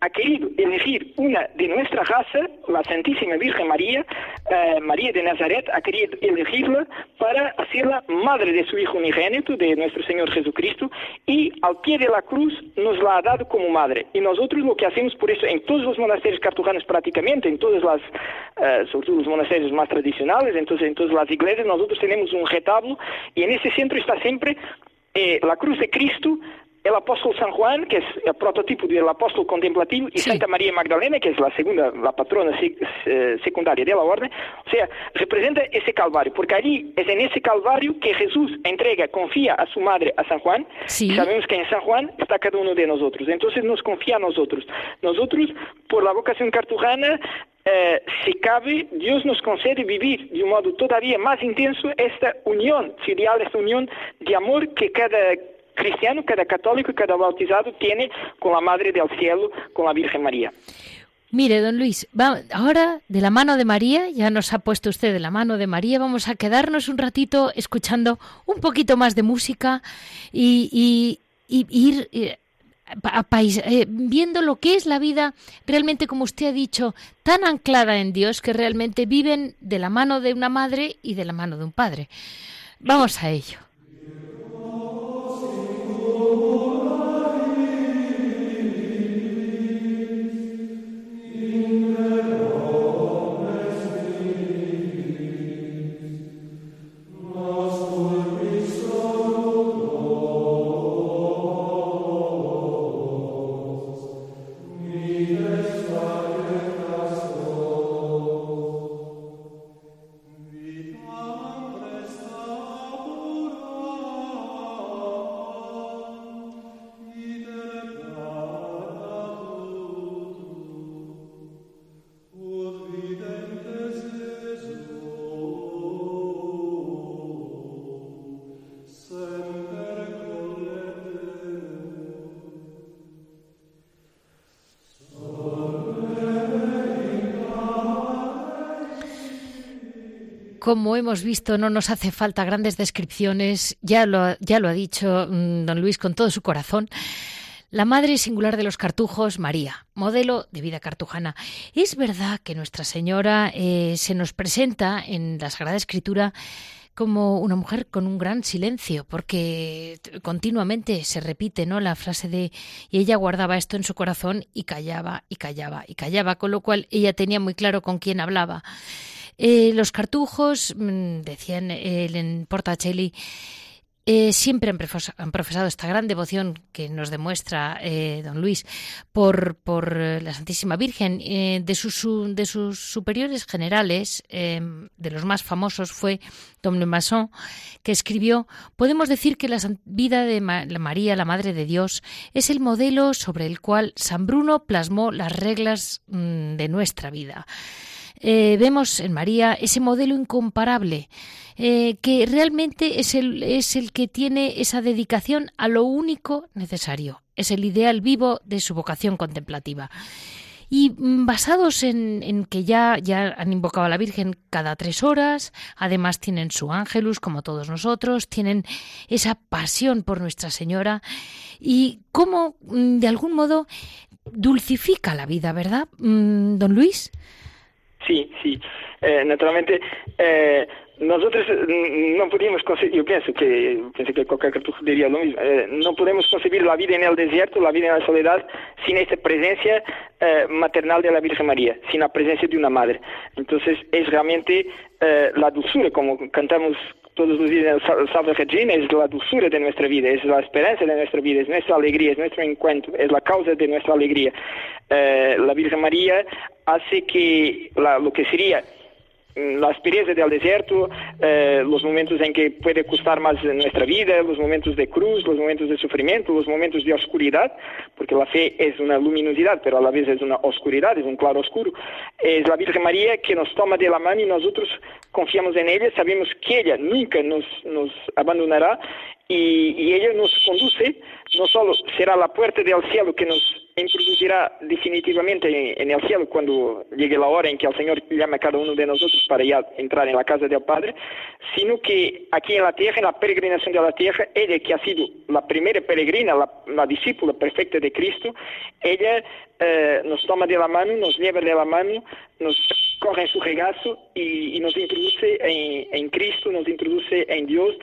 ha querido elegir una de nuestra raza, la Santísima Virgen María, eh, María de Nazaret, ha querido elegirla para hacerla madre de su Hijo unigénito, de nuestro Señor Jesucristo, y al pie de la cruz nos la ha dado como madre. Y nosotros lo que hacemos por eso en todos los monasterios cartujanos prácticamente, en todas las, eh, sobre todo los monasterios más tradicionales, entonces en todas las iglesias, nosotros tenemos un retablo y en ese centro está siempre eh, la cruz de Cristo el apóstol San Juan, que es el prototipo del apóstol contemplativo, y Santa María Magdalena, que es la segunda, la patrona secundaria de la orden, o sea, representa ese calvario, porque allí es en ese calvario que Jesús entrega, confía a su madre, a San Juan, y sabemos que en San Juan está cada uno de nosotros, entonces nos confía a nosotros. Nosotros, por la vocación cartujana, eh, si cabe, Dios nos concede vivir de un modo todavía más intenso esta unión filial, esta unión de amor que cada cristiano, cada católico y cada bautizado tiene con la Madre del Cielo, con la Virgen María.
Mire, don Luis, ahora de la mano de María, ya nos ha puesto usted de la mano de María, vamos a quedarnos un ratito escuchando un poquito más de música y, ir eh, eh, viendo lo que es la vida realmente, como usted ha dicho, tan anclada en Dios que realmente viven de la mano de una madre y de la mano de un padre. Vamos a ello. Como hemos visto, no nos hace falta grandes descripciones, ya lo, ha dicho mm, don Luis con todo su corazón. La madre singular de los cartujos, María, modelo de vida cartujana. Es verdad que Nuestra Señora eh, se nos presenta en la Sagrada Escritura como una mujer con un gran silencio, porque continuamente se repite, ¿no? La frase de y ella guardaba esto en su corazón y callaba y callaba y callaba, con lo cual ella tenía muy claro con quién hablaba. Eh, los cartujos, mm, decían en Portacelli, eh, siempre han, profesado esta gran devoción que nos demuestra eh, don Luis por, por la Santísima Virgen. Eh, de, sus, de sus superiores generales, em, de los más famosos, fue don Le Masson, que escribió: Podemos decir que la vida de la María, la Madre de Dios, es el modelo sobre el cual San Bruno plasmó las reglas mm, de nuestra vida. Vemos en María ese modelo incomparable eh, que realmente es el, es el que tiene esa dedicación a lo único necesario. Es el ideal vivo de su vocación contemplativa. Y mm, basados en, que ya, ya han invocado a la Virgen cada tres horas, además tienen su ángelus, como todos nosotros, tienen esa pasión por Nuestra Señora y cómo, mm, de algún modo, dulcifica la vida, ¿verdad, mm, don Luis?
Sí, sí. Eh, naturalmente, eh, nosotros mm, no podemos concebir, yo pienso que, pienso que cualquier cartujo diría lo mismo, eh, no podemos concebir la vida en el desierto, la vida en la soledad, sin esta presencia eh, maternal de la Virgen María, sin la presencia de una madre. Entonces es realmente eh, la dulzura, como cantamos todos los días Salve Regina, es la dulzura de nuestra vida, es la esperanza de nuestra vida, es nuestra alegría, es nuestro encuentro, es la causa de nuestra alegría. la Virgen María hace que lo que sería la experiencia del desierto, eh, los momentos en que puede costar más nuestra vida, los momentos de cruz, los momentos de sufrimiento, los momentos de oscuridad, porque la fe es una luminosidad, pero a la vez es una oscuridad, es un claro oscuro. Es la Virgen María que nos toma de la mano y nosotros confiamos en ella, sabemos que ella nunca nos, nos abandonará y, ella nos conduce, no solo será la puerta del cielo que nos introducirá definitivamente en, el cielo cuando llegue la hora en que el Señor llame a cada uno de nosotros para ya entrar en la casa del Padre, sino que aquí en la tierra, en la peregrinación de la tierra, ella que ha sido la primera peregrina, la, discípula perfecta de Cristo, ella eh, nos toma de la mano, nos lleva de la mano, nos coge en su regazo y, nos introduce en, en Cristo, nos introduce en Dios,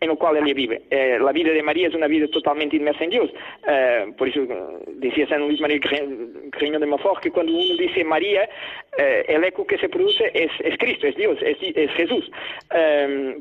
en el cual ella vive. Eh, la vida de María es una vida totalmente inmersa en Dios. Eh, por eso decía San Luis María de Montfort que cuando uno dice María, eh, el eco que se produce es, es Cristo, es Dios, es, es Jesús.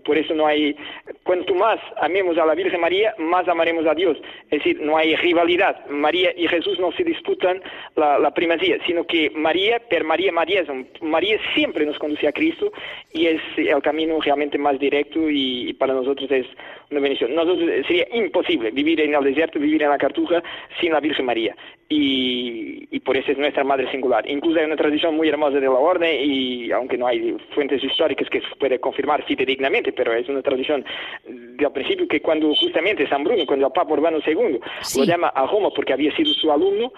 por eso no hay, cuanto más amemos a la Virgen María, más amaremos a Dios. Es decir, no hay rivalidad. María y Jesús no se disputan la, la primacía, sino que María, per María María, María siempre nos conduce a Cristo y es el camino realmente más directo y para nosotros es una bendición. Nosotros eh, sería imposible vivir en el desierto, vivir en la Cartuja sin la Virgen María. Y, y, por eso es nuestra madre singular. Incluso hay una tradición muy hermosa de la orden, y aunque no hay fuentes históricas que se puede confirmar fidedignamente, pero es una tradición del principio que cuando justamente San Bruno, cuando el Papa Urbano II lo llama a Roma porque había sido su alumno,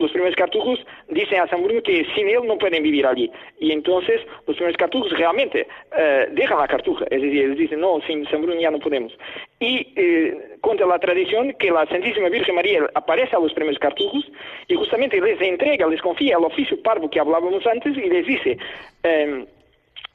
los primeros cartujos dicen a San Bruno que sin él no pueden vivir allí. Y entonces los primeros cartujos realmente eh, dejan la cartuja, es decir, ellos dicen, no, sin San Bruno ya no podemos. Y eh, cuenta la tradición que la Santísima Virgen María aparece a los primeros cartujos y justamente les entrega, les confía el oficio parvo que hablábamos antes y les dice, em,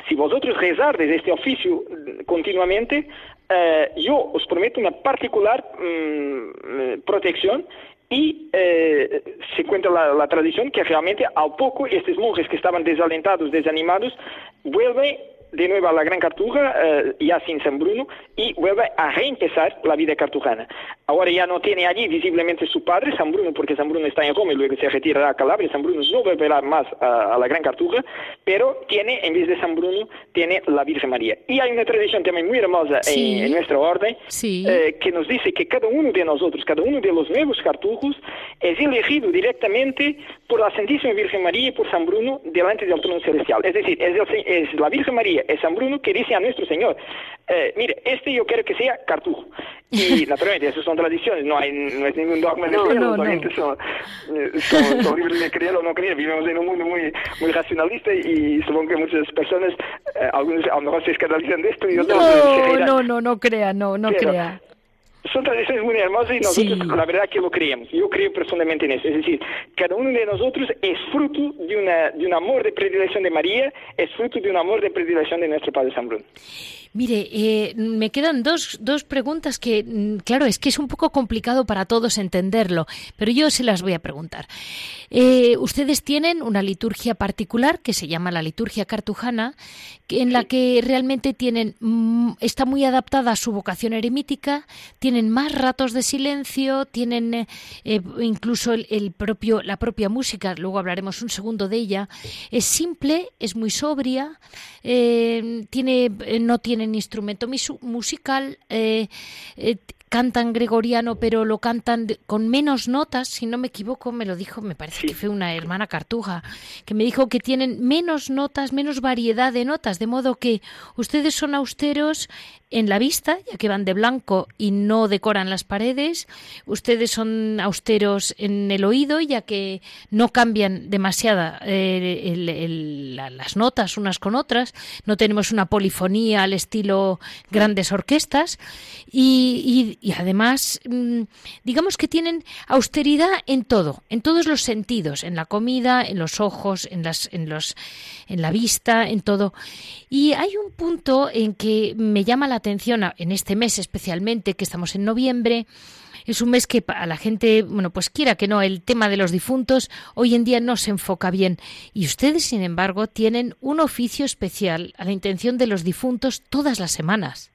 si vosotros rezardes este oficio continuamente, eh, yo os prometo una particular mm, protección y eh, se cuenta la, tradición que realmente al poco estos monjes que estaban desalentados, desanimados, vuelven de nuevo a la Gran Cartuja, eh, ya sin San Bruno, y vuelve a reempezar la vida cartujana. Ahora ya no tiene allí visiblemente su padre, San Bruno, porque San Bruno está en Roma y luego se retirará a Calabria. San Bruno no volverá más a, la Gran Cartuja, pero tiene, en vez de San Bruno, tiene la Virgen María. Y hay una tradición también muy hermosa en, nuestra orden, eh, que nos dice que cada uno de nosotros, cada uno de los nuevos cartujos, es elegido directamente por la Santísima Virgen María y por San Bruno delante del trono celestial. Es decir, es la Virgen María es San Bruno que dice a nuestro Señor, eh, mire, este yo quiero que sea cartujo. Y naturalmente, esas son tradiciones, no hay no es ningún dogma de no, no, gente son, eh, son, son, libres de creer o no creer, vivimos en un mundo muy, muy racionalista y supongo que muchas personas, eh, algunos a lo mejor se escandalizan de esto y otros
no, no, no, no crea, no, no crea
son tradiciones muy hermosas y nosotros la verdad que lo creemos. Yo creo profundamente en eso. Es decir, cada uno de nosotros es fruto de, una, de un amor de predilección de María, es fruto de un amor de predilección de nuestro Padre San Bruno.
Mire, eh, me quedan dos, dos preguntas que, mm, claro, es que es un poco complicado para todos entenderlo, pero yo se las voy a preguntar. Eh, ustedes tienen una liturgia particular que se llama la liturgia cartujana, en la que realmente tienen mm, está muy adaptada a su vocación eremítica, tienen más ratos de silencio, tienen eh, incluso el, propio la propia música. Luego hablaremos un segundo de ella. Es simple, es muy sobria, tiene no tiene instrumento musical, eh, eh, cantan gregoriano, pero lo cantan con menos notas, si no me equivoco, me lo dijo, me parece que fue una hermana cartuja, que me dijo que tienen menos notas, menos variedad de notas, de modo que ustedes son austeros en la vista, ya que van de blanco y no decoran las paredes, ustedes son austeros en el oído, ya que no cambian demasiada eh, las notas unas con otras, no tenemos una polifonía al estilo grandes orquestas. Y y, además, mm, digamos que tienen austeridad en todo, en todos los sentidos, en la comida, en los ojos, en, las, en, los, en la vista, en todo. Y hay un punto en que me llama la atención, en este mes especialmente, que estamos en noviembre, es un mes que a la gente, bueno, pues quiera que no, el tema de los difuntos hoy en día no se enfoca bien. Y ustedes, sin embargo, tienen un oficio especial a la intención de los difuntos todas las semanas.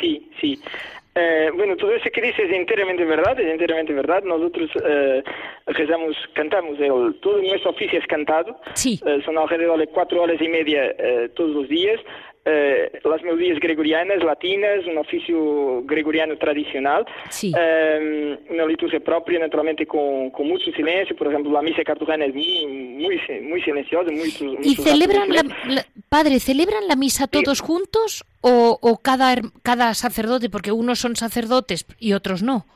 Sí, sí. Eh, bueno, todo eso que dices es enteramente verdad, es enteramente verdad. Nosotros eh, rezamos, cantamos, el, todo nuestro oficio es cantado.
Sí.
Eh, son alrededor de cuatro horas y media eh, todos los días. Eh, las melodías gregorianas, latinas, un oficio gregoriano tradicional,
sí.
eh, una liturgia propia, naturalmente con, con, mucho silencio, por ejemplo, la misa cartujana es muy, muy, muy silenciosa. Muy,
¿Y celebran, la, la, padre, celebran la misa todos sí. juntos o, o cada, cada sacerdote, porque unos son sacerdotes y otros no?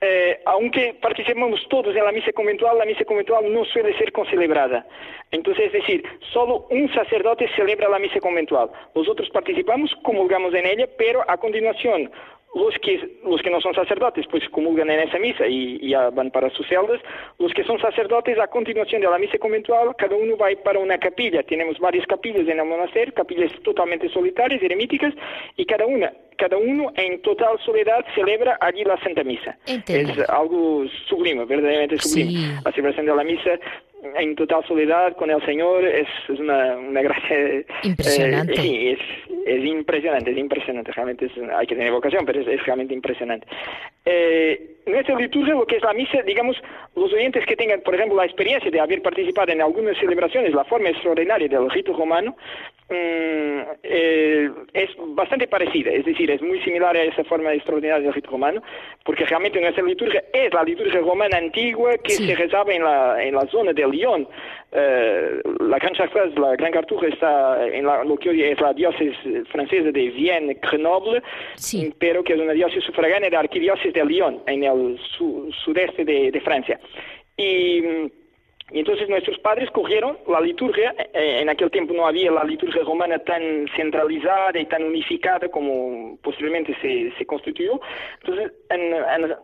Eh, aunque participamos todos en la misa conventual, la misa conventual no suele ser concelebrada. Entonces, es decir, solo un sacerdote celebra la misa conventual. Nosotros participamos, comulgamos en ella, pero a continuación los que, los que no son sacerdotes, pues comulgan en esa misa y, y van para sus celdas. Los que son sacerdotes, a continuación de la misa conventual, cada uno va para una capilla. Tenemos varias capillas en el monasterio, capillas totalmente solitarias, eremíticas, y cada una, cada uno en total soledad celebra allí la Santa Misa. Es algo sublime, verdaderamente sublime.
Sí.
La celebración de la misa en total soledad con el Señor es, es una, una gracia
impresionante.
Eh, sí, es, es, impresionante, es impresionante. Realmente es, hay que tener vocación, pero es, realmente impresionante. Eh, nuestra liturgia, lo que es la misa, digamos, los oyentes que tengan, por ejemplo, la experiencia de haber participado en algunas celebraciones, la forma extraordinaria del rito romano, mmm, eh, es bastante parecida, es decir, es muy similar a esa forma extraordinaria del rito romano, porque realmente nuestra liturgia es la liturgia romana antigua que
Sí.
se rezaba en la, en la zona de Lyon. Eh, la Gran Chartreuse, la Gran Cartuja está en la, lo que hoy es la diócesis francesa de Vienne-Grenoble,
Sí.
pero que es una diócesis sufragánea de la arquidiócesis de Lyon, en el su- sudeste de, de Francia. Y, mm, y entonces nuestros padres cogieron la liturgia, eh, en aquel tiempo no había la liturgia romana tan centralizada y tan unificada como posteriormente se, se constituyó. Entonces, en, en-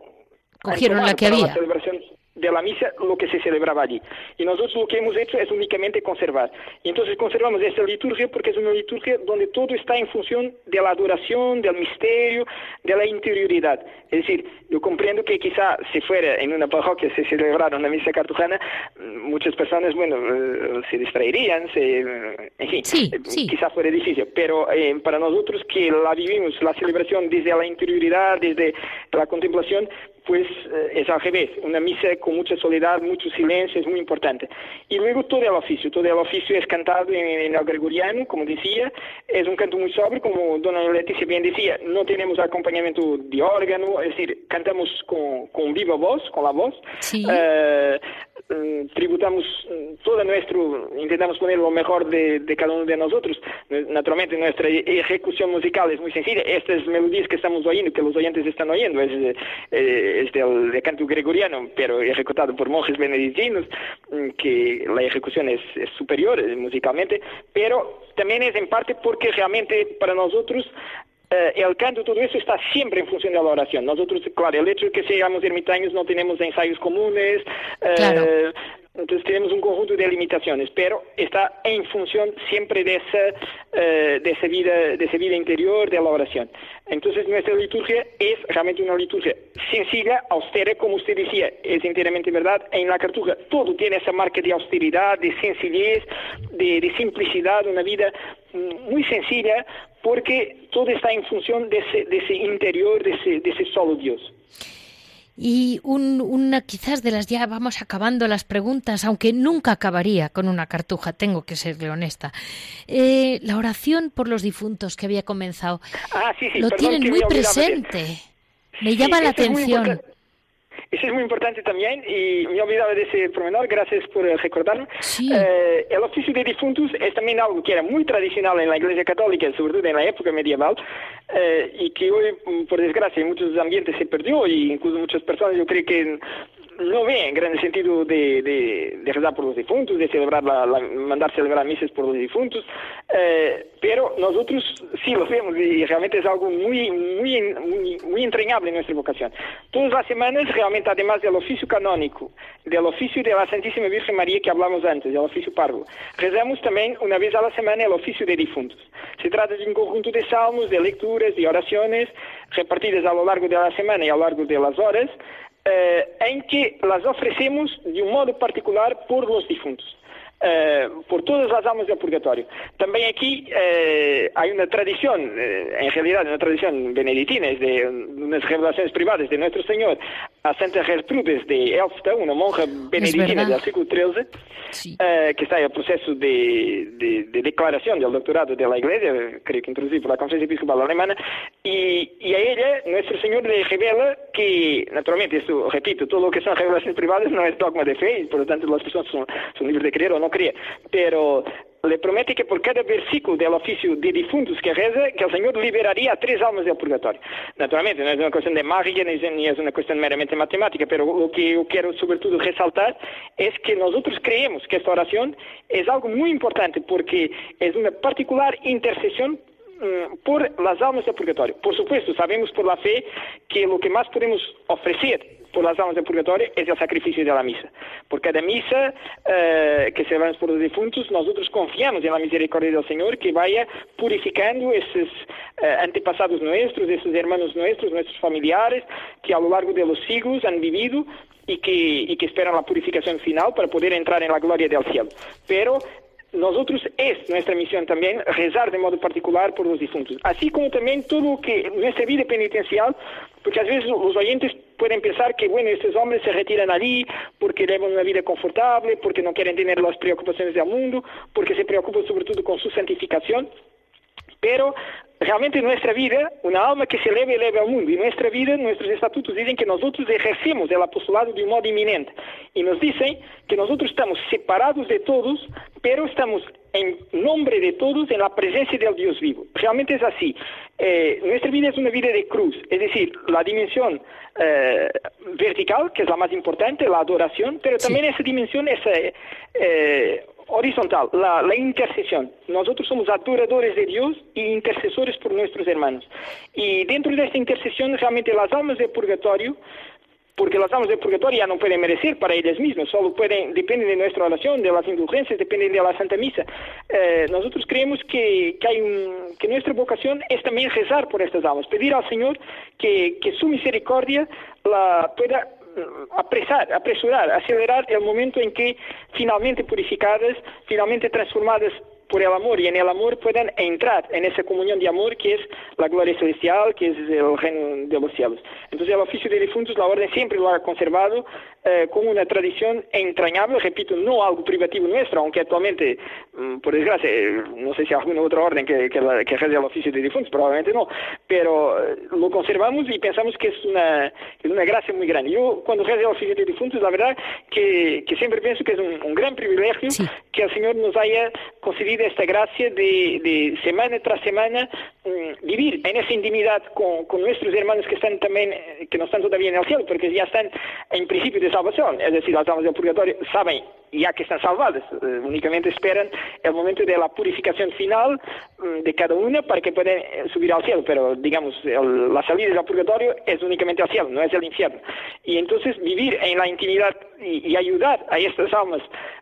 Cogieron la que había.
celebración de la misa lo que se celebraba allí. Y nosotros lo que hemos hecho es únicamente conservar. Y entonces conservamos esta liturgia porque es una liturgia donde todo está en función de la adoración, del misterio, de la interioridad. Es decir, yo comprendo que quizá si fuera en una parroquia se celebrara una misa cartujana, mm, muchas personas, bueno, eh, se distraerían, se, eh, en fin,
Sí,
eh,
sí.
quizá fuera difícil. Pero eh, para nosotros que la vivimos, la celebración desde la interioridad, desde la contemplación, pues eh, es al revés, una misa con mucha soledad, mucho silencio, es muy importante. Y luego todo el oficio, todo el oficio es cantado en, en el gregoriano, como decía, es un canto muy sobrio, como dona Leticia bien decía, no tenemos acompañamiento de órgano, es decir, cantamos con, con viva voz, con la voz.
Sí.
Eh, mm, tributamos mm, todo nuestro, intentamos poner lo mejor de, de cada uno de nosotros. Naturalmente nuestra ejecución musical es muy sencilla. Estas melodías que estamos oyendo, que los oyentes están oyendo, es, eh, es del, de canto gregoriano, pero ejecutado por monjes benedictinos, mm, que la ejecución es, es superior eh, musicalmente, pero también es en parte porque realmente para nosotros eh, el canto, todo eso está siempre en función de la oración. Nosotros, claro, el hecho de que seamos ermitaños no tenemos ensayos comunes, eh,
Claro.
Entonces tenemos un conjunto de limitaciones, pero está en función siempre de esa, eh, de esa, vida, de esa vida interior de la oración. Entonces nuestra liturgia es realmente una liturgia sencilla, austera, como usted decía, es enteramente verdad. En la cartuja todo tiene esa marca de austeridad, de sencillez, de, simplicidad, una vida mm, muy sencilla, porque todo está en función de ese, de ese interior, de ese, de ese solo Dios.
Y una quizás de las ya vamos acabando las preguntas, aunque nunca acabaría con una cartuja, tengo que serle honesta. Eh, la oración por los difuntos que había comenzado,
ah,
lo tienen muy presente. Me llama la atención.
Eso es muy importante también y me olvidaba de ese pormenor, gracias por recordarme. Eh, el oficio de difuntos es también algo que era muy tradicional en la Iglesia Católica, sobre todo en la época medieval, eh, y que hoy, por desgracia, en muchos ambientes se perdió y incluso muchas personas, yo creo que no ve en gran sentido de, de, rezar por los difuntos, de celebrar la, mandar celebrar misas por los difuntos, eh, pero nosotros sí lo vemos y realmente es algo muy, muy, muy, entrañable en nuestra vocación. Todas las semanas, realmente, además del oficio canónico, del oficio de la Santísima Virgen María que hablamos antes, del oficio parvo, rezamos también una vez a la semana el oficio de difuntos. Se trata de un conjunto de salmos, de lecturas, de oraciones repartidas a lo largo de la semana y a lo largo de las horas, eh, en que las ofrecemos de un modo particular por los difuntos. Eh, por todas las almas del purgatorio. También aquí eh, hay una tradición, eh, en realidad una tradición benedictina, es de unas revelaciones privadas de nuestro Señor a Santa Gertrudes de Elfta, una monja benedictina del siglo XIII, que está en el proceso de, declaración del doctorado de la Iglesia, creo que introducido por la Conferencia Episcopal Alemana, y, a ella nuestro Señor le revela que, naturalmente, esto, repito, todo lo que son revelaciones privadas no es dogma de fe, y por lo tanto las personas son, son libres de creer o no cree, pero le promete que por cada versículo del oficio de difuntos que reza, que el Señor liberaría a tres almas del purgatorio. Naturalmente, no es una cuestión de magia ni es una cuestión meramente matemática, pero lo que yo quiero sobre todo resaltar es que nosotros creemos que esta oración es algo muy importante porque es una particular intercesión mm, por las almas del purgatorio. Por supuesto, sabemos por la fe que lo que más podemos ofrecer por las almas del purgatorio es el sacrificio de la misa. Por cada misa eh, que celebramos por los difuntos, nosotros confiamos en la misericordia del Señor que vaya purificando esos eh, antepasados nuestros, esos hermanos nuestros, nuestros familiares, que a lo largo de los siglos han vivido y que, y que esperan la purificación final para poder entrar en la gloria del cielo. Pero nosotros es nuestra misión también rezar de modo particular por los difuntos, así como también todo lo que nuestra vida penitencial, porque a veces los oyentes pueden pensar que, bueno, estos hombres se retiran allí porque llevan una vida confortable, porque no quieren tener las preocupaciones del mundo, porque se preocupan sobre todo con su santificación, pero realmente nuestra vida, una alma que se eleva, eleva al mundo. Y nuestra vida, nuestros estatutos dicen que nosotros ejercemos el apostolado de un modo inminente. Y nos dicen que nosotros estamos separados de todos, pero estamos en nombre de todos en la presencia del Dios vivo. Realmente es así. Eh, nuestra vida es una vida de cruz, es decir, la dimensión eh, vertical, que es la más importante, la adoración, pero también esa dimensión, esa... Eh, horizontal, la, la, intercesión. Nosotros somos adoradores de Dios y intercesores por nuestros hermanos. Y dentro de esta intercesión, realmente las almas del purgatorio, porque las almas del purgatorio ya no pueden merecer para ellas mismas, solo pueden, dependen de nuestra oración, de las indulgencias, dependen de la Santa Misa. Eh, nosotros creemos que, que, hay un, que nuestra vocación es también rezar por estas almas, pedir al Señor que, que su misericordia la pueda apresar, apresurar, acelerar el momento en que finalmente purificadas, finalmente transformadas por el amor y en el amor puedan entrar en esa comunión de amor que es la gloria celestial, que es el reino de los cielos. Entonces el oficio de difuntos, la orden siempre lo ha conservado eh, como una tradición entrañable, repito, no algo privativo nuestro, aunque actualmente, mm, por desgracia, eh, no sé si hay alguna otra orden que, que, que el oficio de difuntos, probablemente no, pero eh, lo conservamos y pensamos que es una, es una gracia muy grande. Yo cuando reza el oficio de difuntos, la verdad que, que siempre pienso que es un, gran privilegio que el Señor nos haya concedido esta gracia de, de semana tras semana mm, vivir en esa intimidad con, con, nuestros hermanos que están también, que no están todavía en el cielo, porque ya están en principio de salvación, es decir, las almas del purgatorio saben ya que están salvadas, eh, únicamente esperan el momento de la purificación final mm, de cada una para que puedan eh, subir al cielo, pero digamos, la salida del purgatorio es únicamente al cielo, no es el infierno. Y entonces vivir en la intimidad y, ayudar a estas almas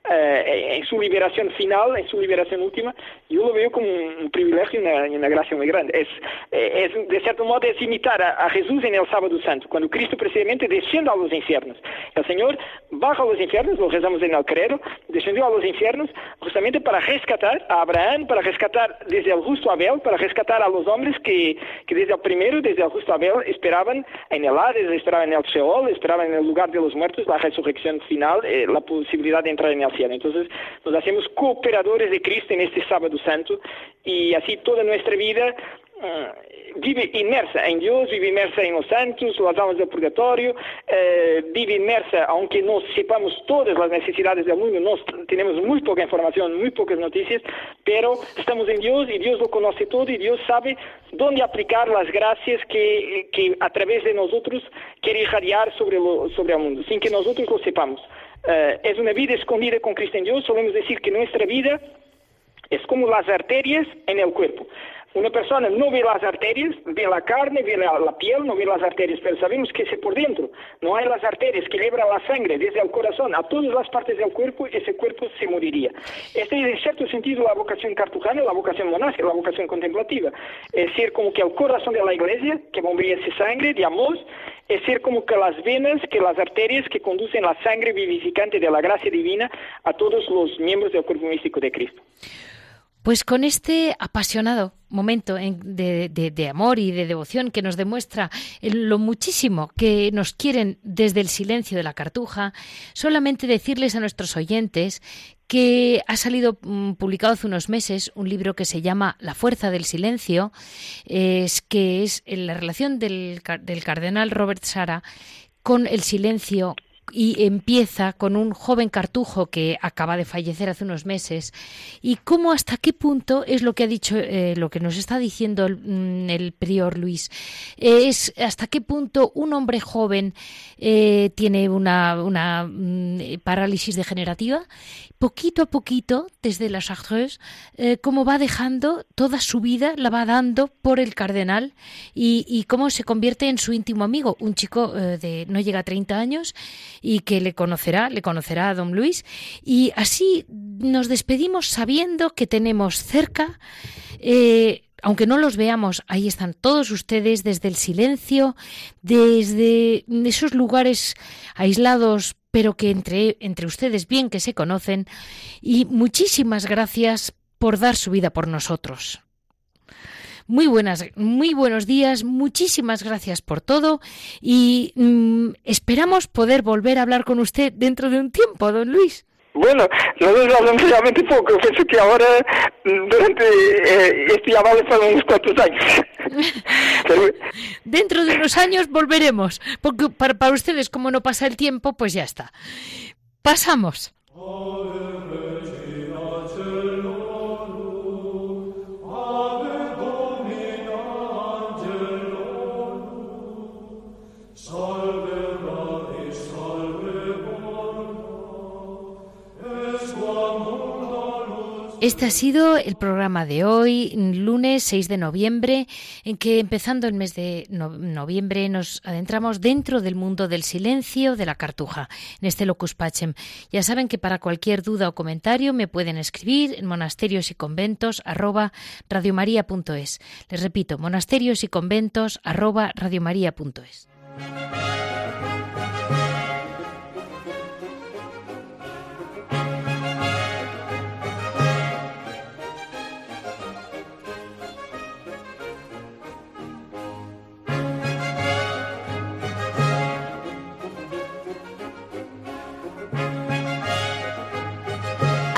eh, en su liberación final, en su liberación última, yo lo veo como un, privilegio y una, gracia muy grande. Es, es, de cierto modo, es imitar a, Jesús en el sábado santo, cuando Cristo precisamente desciende a los infiernos. El Señor baja a los infiernos, lo rezamos en el credo, descendió a los infiernos justamente para rescatar a Abraham, para rescatar desde el justo Abel, para rescatar a los hombres que, que desde el primero, desde el justo Abel, esperaban en el Hades, esperaban en el Seol, esperaban en el lugar de los muertos la resurrección final, eh, la posibilidad de entrar en el cielo. Entonces nos hacemos cooperadores de Cristo en este sábado santo y así toda nuestra vida vive inmersa en Dios, vive inmersa en los santos, las almas del purgatorio, eh, vive inmersa, aunque no sepamos todas las necesidades del mundo, tenemos muy poca información, muy pocas noticias, pero estamos en Dios y Dios lo conoce todo y Dios sabe dónde aplicar las gracias que, que a través de nosotros quiere irradiar sobre, sobre el mundo, sin que nosotros lo sepamos. Eh, es una vida escondida con Cristo en Dios, solemos decir que nuestra vida es como las arterias en el cuerpo. Una persona no ve las arterias, ve la carne, ve la, piel, no ve las arterias, pero sabemos que es por dentro. No hay las arterias que libran la sangre desde el corazón a todas las partes del cuerpo, ese cuerpo se moriría. Esta es en cierto sentido la vocación cartujana, la vocación monástica, la vocación contemplativa. Es ser como que el corazón de la iglesia, que bombea esa sangre de amor, es ser como que las venas, que las arterias que conducen la sangre vivificante de la gracia divina a todos los miembros del cuerpo místico de Cristo.
Pues con este apasionado momento de, amor y de devoción que nos demuestra lo muchísimo que nos quieren desde el silencio de la cartuja, solamente decirles a nuestros oyentes que ha salido mm, publicado hace unos meses un libro que se llama La fuerza del silencio, es que es la relación del, del cardenal Robert Sara con el silencio y empieza con un joven cartujo que acaba de fallecer hace unos meses. Y cómo hasta qué punto es lo que ha dicho eh, lo que nos está diciendo el, mm, prior Luis es hasta qué punto un hombre joven eh, tiene una, una mm, parálisis degenerativa poquito a poquito desde las Chartreuse eh, cómo va dejando toda su vida la va dando por el cardenal y, y cómo se convierte en su íntimo amigo. Un chico de no llega a 30 años y que le conocerá, le conocerá a don Luis. Y así nos despedimos sabiendo que tenemos cerca, eh, aunque no los veamos, ahí están todos ustedes desde el silencio, desde esos lugares aislados pero que entre, entre ustedes bien que se conocen, y muchísimas gracias por dar su vida por nosotros. Muy buenas, muy buenos días, muchísimas gracias por todo y mm, esperamos poder volver a hablar con usted dentro de un tiempo, don Luis.
Bueno, nosotros hablamos realmente poco, pienso que ahora mm, durante eh, este llamado fueron unos cuantos años.
Dentro de unos años volveremos, porque para, para ustedes como no pasa el tiempo, pues ya está. Pasamos. Este ha sido el programa de hoy, lunes 6 de noviembre, en que empezando el mes de noviembre nos adentramos dentro del mundo del silencio de la cartuja, en este Locus Pacem. Ya saben que para cualquier duda o comentario me pueden escribir en monasterios y conventos arroba. Les repito, monasterios y conventos arroba radiomaria.es.